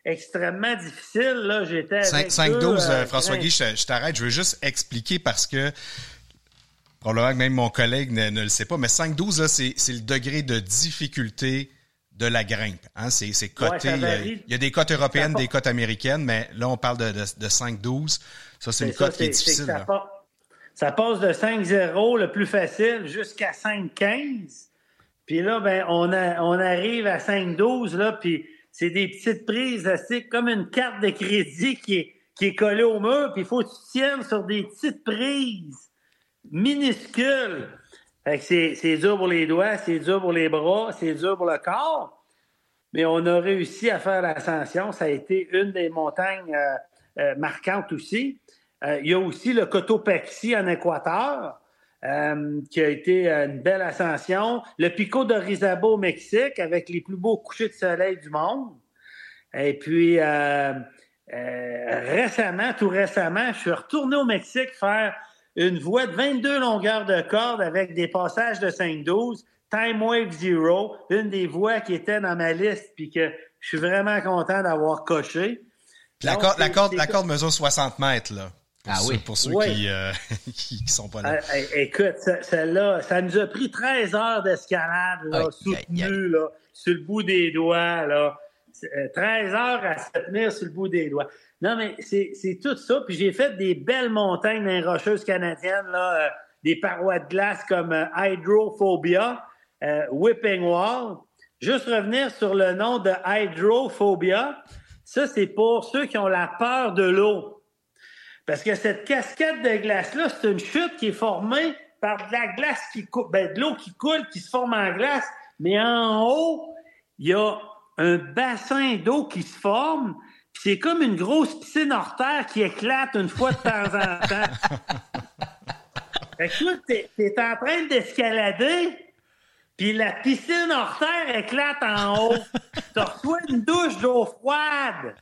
extrêmement difficile. Là, j'étais 5-12, euh, euh, François Guy, je, t'arrête. Je veux juste expliquer parce que probablement que même mon collègue ne, le sait pas, mais 5-12, c'est le degré de difficulté de la grimpe. Hein? C'est coté. il y a des cotes européennes, des cotes américaines, mais là, on parle de, de, 5-12. Ça, c'est une cote qui est difficile. Ça, passe de 5-0, le plus facile, jusqu'à 5-15. Puis là, ben, on, on arrive à 5-12, là, puis c'est des petites prises, c'est comme une carte de crédit qui est, qui est collée au mur, puis il faut que tu tiennes sur des petites prises minuscules. c'est, dur pour les doigts, c'est dur pour les bras, c'est dur pour le corps. Mais on a réussi à faire l'ascension. Ça a été une des montagnes euh, euh, marquantes aussi. Euh, il y a aussi le Cotopaxi en Équateur. Euh, qui a été une belle ascension. Le Pico de Rizabo au Mexique avec les plus beaux couchers de soleil du monde. Et puis euh, récemment, tout récemment, je suis retourné au Mexique faire une voie de 22 longueurs de corde avec des passages de 5-12, Time Wave Zero, une des voies qui était dans ma liste puis que je suis vraiment content d'avoir coché. La, corde, la, corde, la corde mesure 60 mètres, là. Pour ah ceux, oui. Pour ceux euh, qui, sont pas là. Ah, écoute, celle-là, ça nous a pris 13 heures d'escalade, là, soutenue, là, sur le bout des doigts, là. 13 euh, heures à se tenir sur le bout des doigts. Non, mais c'est tout ça. Puis j'ai fait des belles montagnes dans les rocheuses canadiennes, là, euh, des parois de glace comme Hydrophobia, Whipping Wall. Juste revenir sur le nom de Hydrophobia. Ça, c'est pour ceux qui ont la peur de l'eau. Parce que cette cascade de glace-là, c'est une chute qui est formée par de la glace qui coule, ben, de l'eau qui coule, qui se forme en glace. Mais en haut, il y a un bassin d'eau qui se forme. C'est comme une grosse piscine hors terre qui éclate une fois de temps en temps. fait que t'es, es en train d'escalader, puis la piscine hors terre éclate en haut. Tu reçois une douche d'eau froide.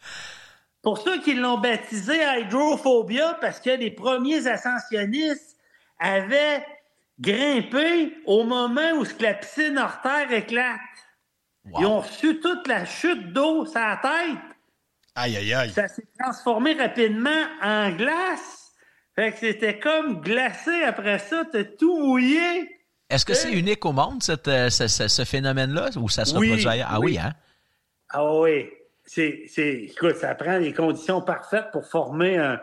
Pour ceux qui l'ont baptisé hydrophobia, parce que les premiers ascensionnistes avaient grimpé au moment où la piscine hors terre éclate. Ils ont reçu toute la chute d'eau sur la tête. Aïe, aïe, aïe. Ça s'est transformé rapidement en glace. Fait que c'était comme glacé après ça, t'as tout mouillé. Est-ce que c'est unique au monde, cette, euh, ce, ce- ce phénomène-là, ou ça se Oui, reproduit ailleurs? Ah oui, oui. hein? Ah oui. C'est, écoute, ça prend les conditions parfaites pour former un-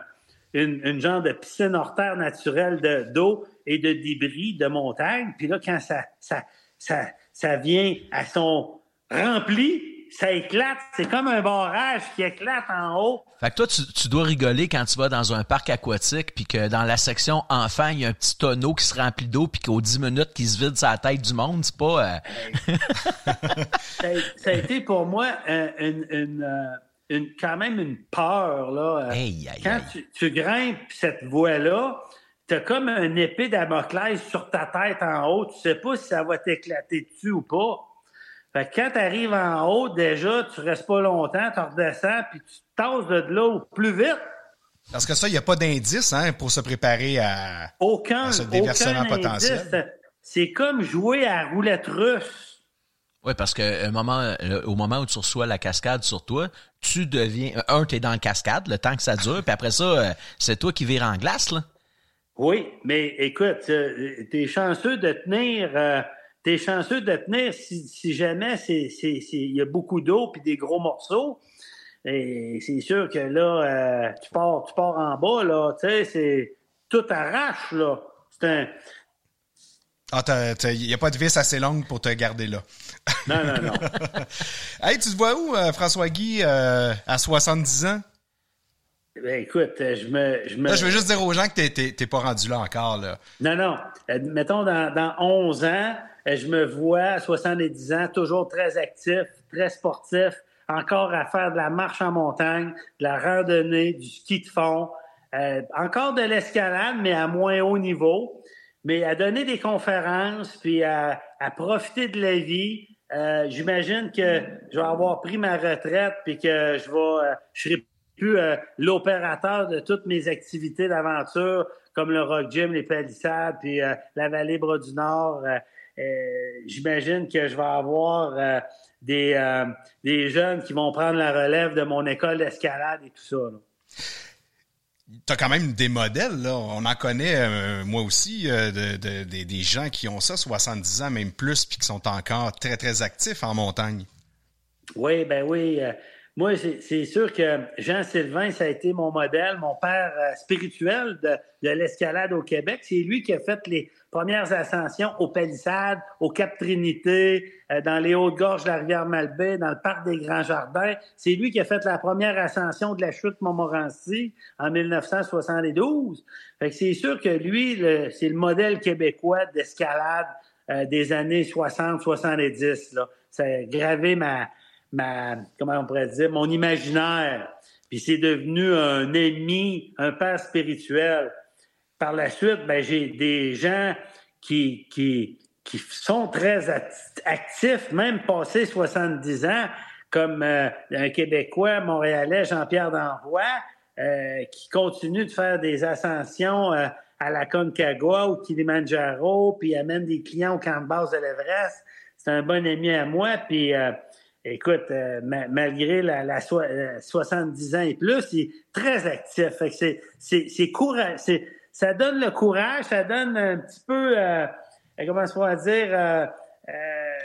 une, genre de piscine hors terre naturelle de, d'eau et de débris de montagne. Puis là, quand ça, ça, ça, ça vient à son rempli, ça éclate. C'est comme un barrage qui éclate en haut. Fait que toi, tu, tu dois rigoler quand tu vas dans un parc aquatique, puis que dans la section enfant, il y a un petit tonneau qui se remplit d'eau, puis qu'aux 10 minutes, qui se vide sa tête du monde. C'est pas... euh, ça, a, ça a été pour moi euh, une, une, euh, une- quand même une peur. Là. Euh, Aïe, aïe, Quand aïe. tu, tu grimpes cette voie-là, tu as comme un épée Damoclès sur ta tête en haut. Tu sais pas si ça va t'éclater dessus ou pas. Fait que quand tu arrives en haut, déjà, tu restes pas longtemps, tu redescends, puis tu te tasses de là au plus vite. Parce que ça, il n'y a pas d'indice hein, pour se préparer à... Aucun, À ce déversement aucun potentiel. indice. C'est comme jouer à la roulette russe. Oui, parce que un moment, euh, au moment où tu reçois la cascade sur toi, tu deviens... euh, Un, t'es dans la cascade, le temps que ça dure, puis après ça, euh, c'est toi qui vires en glace, là. Oui, mais écoute, euh, t'es chanceux de tenir. euh, t'es chanceux de tenir si, si jamais c'est, c'est, c'est- il y a beaucoup d'eau puis des gros morceaux. Et c'est sûr que là, euh, tu pars, tu pars en bas là, tu sais, c'est tout arrache là. C'est un, Ah, il n'y a pas de vis assez longue pour te garder là. non, non, non. hey, tu te vois où, euh, François-Guy, euh, à 70 ans? ben, écoute, je me, je me. Là, je veux juste dire aux gens que t'es- t'es t'es pas rendu là encore. Là. Non, non. Mettons, dans, dans 11 ans, je me vois à 70 ans, toujours très actif, très sportif, encore à faire de la marche en montagne, de la randonnée, du ski de fond, euh, encore de l'escalade, mais à moins haut niveau, mais à donner des conférences, puis à, à profiter de la vie. Euh, J'imagine que je vais avoir pris ma retraite, puis que je vais, euh, je serai plus euh, l'opérateur de toutes mes activités d'aventure, comme le Rock Gym, les Palissades, puis euh, la Vallée Bras du Nord. Euh, J'imagine que je vais avoir euh, des, euh, des jeunes qui vont prendre la relève de mon école d'escalade et tout ça. là. T'as quand même des modèles, là. On en connaît, euh, moi aussi, euh, de, de- de- des gens qui ont ça, 70 ans, même plus, puis qui sont encore très, très actifs en montagne. Oui, ben oui. euh, moi, c'est sûr que Jean-Sylvain, ça a été mon modèle, mon père spirituel de, de l'escalade au Québec. C'est lui qui a fait les premières ascensions aux Palissades, au Cap-Trinité, euh, dans les Hautes-Gorges de la rivière Malbaie, dans le parc des Grands Jardins. C'est lui qui a fait la première ascension de la chute Montmorency en 1972. Fait que c'est sûr que lui, c'est le modèle québécois d'escalade euh, des années 60-70. là. Ça a gravé ma, ma, comment on pourrait dire, mon imaginaire. Puis c'est devenu un ami, un père spirituel. Par la suite, ben, j'ai des gens qui, qui, qui sont très act- actifs, même passés 70 ans, comme euh, un Québécois, Montréalais, Jean-Pierre Danvois, euh, qui continue de faire des ascensions euh, à la Concagua, au Kilimanjaro, puis amène des clients au camp de base de l'Everest. C'est un bon ami à moi, puis euh, écoute, euh, ma- malgré la, la soi- euh, 70 ans et plus, il est très actif. C'est, c'est, c'est, ça donne le courage, ça donne un petit peu, euh, comment on va dire, euh, euh,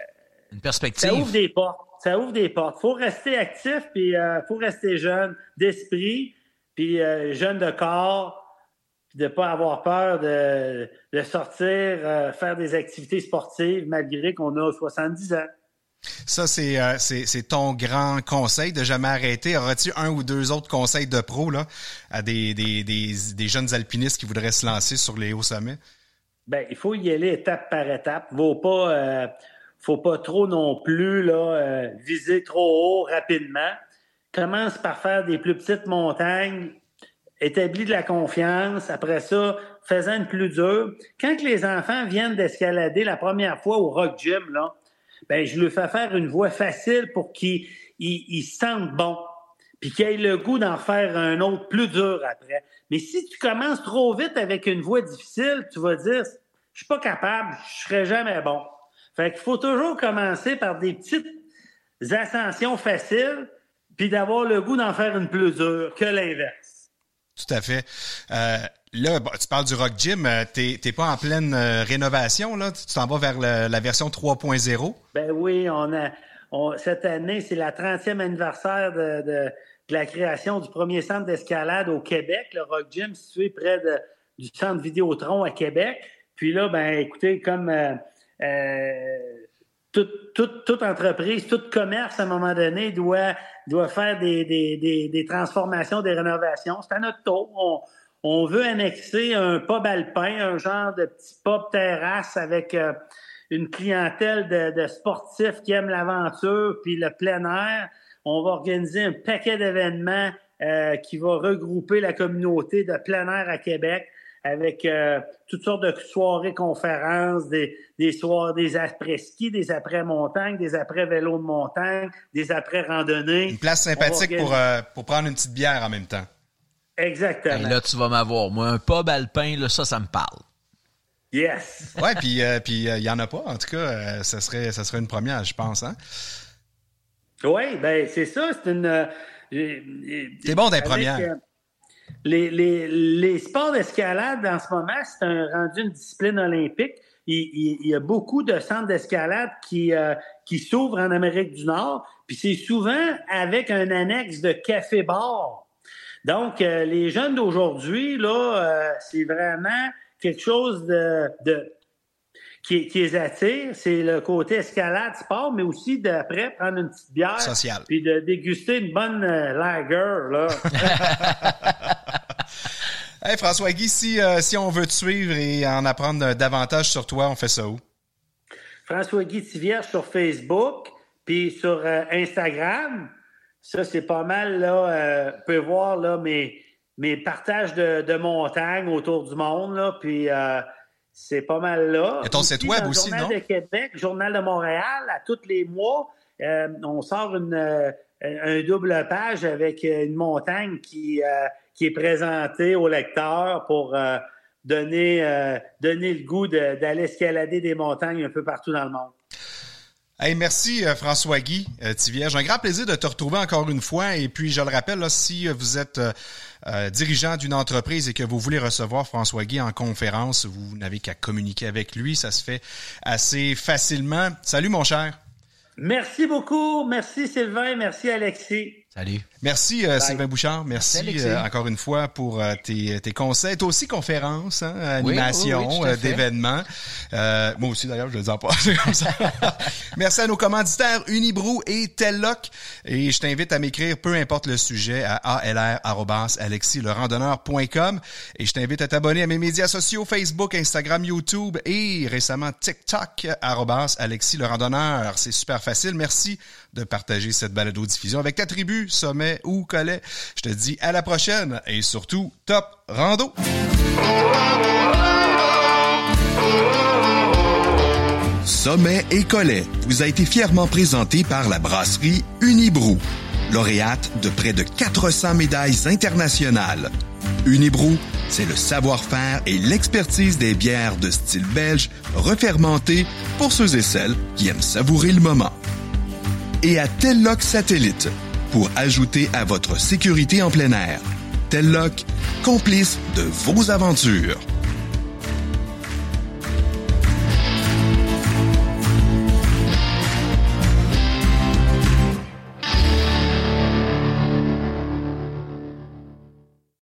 Une ça perspective. ouvre des portes. Ça ouvre des portes. Faut rester actif, puis euh, faut rester jeune d'esprit, puis euh, jeune de corps, puis de pas avoir peur de, de sortir, euh, faire des activités sportives malgré qu'on a 70 ans. Ça, c'est euh, c'est ton grand conseil de jamais arrêter. Auras-tu un ou deux autres conseils de pro à des, jeunes alpinistes qui voudraient se lancer sur les hauts sommets? Ben, il faut y aller étape par étape. Faut pas, euh, faut pas trop non plus là, euh, viser trop haut rapidement. Commence par faire des plus petites montagnes, établis de la confiance. Après ça, faisant une plus dure. Quand les enfants viennent d'escalader la première fois au Rock Gym, là, ben, je leur fais faire une voie facile pour qu'ils ils, ils se sentent bons. Puis qu'ils aient le goût d'en faire un autre plus dur après. Mais si tu commences trop vite avec une voie difficile, tu vas dire je suis pas capable, je serai jamais bon. Fait qu'il faut toujours commencer par des petites ascensions faciles, puis d'avoir le goût d'en faire une plus dure que l'inverse. Tout à fait. Euh, là, tu parles du Rock Gym. Euh, t'es, pas en pleine euh, rénovation, là? Tu t'en vas vers la version 3.0? Ben oui, on a. cette année, c'est la 30e anniversaire de, la création du premier centre d'escalade au Québec, le Rock Gym, situé près du centre Vidéotron à Québec. Puis là, ben écoutez, comme toute, entreprise, tout commerce, à un moment donné, doit, doit faire des, des, transformations, des rénovations. C'est à notre tour. Veut annexer un pub alpin, un genre de petit pub terrasse avec euh, une clientèle de, sportifs qui aiment l'aventure puis le plein air. On va organiser un paquet d'événements euh, qui va regrouper la communauté de plein air à Québec avec euh, toutes sortes de soirées conférences, des, des soirées, des après-ski, des après-montagne, des après-vélo de montagne, des après-randonnées. Une place sympathique pour, euh, pour prendre une petite bière en même temps. Exactement. Et là, tu vas m'avoir. Moi, un pub alpin, là, ça, ça me parle. Yes. ouais, puis euh, puis il y en a pas. En tout cas, ça serait ça serait une première, je pense. Hein? Oui, ben c'est ça. C'est une. c'est bon des premières les, les, les sports d'escalade en ce moment, c'est rendu une discipline olympique. Il, il, y a beaucoup de centres d'escalade qui, euh, qui s'ouvrent en Amérique du Nord, puis c'est souvent avec un annexe de café-bar. Donc, euh, les jeunes d'aujourd'hui, là, euh, c'est vraiment quelque chose de, de qui, qui, les attire, c'est le côté escalade sport, mais aussi d'après prendre une petite bière, Social. puis de déguster une bonne lager là. hey François Guy, si, euh, si on veut te suivre et en apprendre davantage sur toi, on fait ça où? François Guy Tivierge sur Facebook, puis sur euh, Instagram. Ça, c'est pas mal, là. Euh, vous pouvez voir, là, mes, mes partages de, de montagne autour du monde, là, puis c'est pas mal là. Et ton site web aussi, Journal de Québec, Journal de Montréal, à tous les mois, euh, on sort une, euh, un double page avec une montagne qui, euh, qui est présentée au lecteur pour donner, donner le goût d'aller escalader des montagnes un peu partout dans le monde. Hey, merci euh, François Guy euh, Tivierge. Un grand plaisir de te retrouver encore une fois. Et puis, je le rappelle, là, si euh, vous êtes euh, dirigeant d'une entreprise et que vous voulez recevoir François Guy en conférence, vous n'avez qu'à communiquer avec lui. Ça se fait assez facilement. Salut mon cher. Merci beaucoup. Merci Sylvain. Merci Alexis. Salut. Merci euh, Sylvain Bouchard. Merci, euh, encore une fois pour euh, tes, tes conseils. Toi aussi conférences, hein, animation, d'événements. moi aussi d'ailleurs, je le dis en pas. Merci à nos commanditaires Unibrou et Telloc. Et je t'invite à m'écrire, peu importe le sujet, à alr@alexilerandonneur.com. Et je t'invite à t'abonner à mes médias sociaux Facebook, Instagram, YouTube et récemment TikTok Alexis. C'est super facile. Merci de partager cette balado diffusion avec ta tribu sommet ou collet. Je te dis à la prochaine et surtout, top rando! Sommet et Collet vous a été fièrement présenté par la brasserie Unibrou, lauréate de près de 400 médailles internationales. Unibrou, c'est le savoir-faire et l'expertise des bières de style belge refermentées pour ceux et celles qui aiment savourer le moment. Et à Telloc Satellite, pour ajouter à votre sécurité en plein air. Telloc, complice de vos aventures.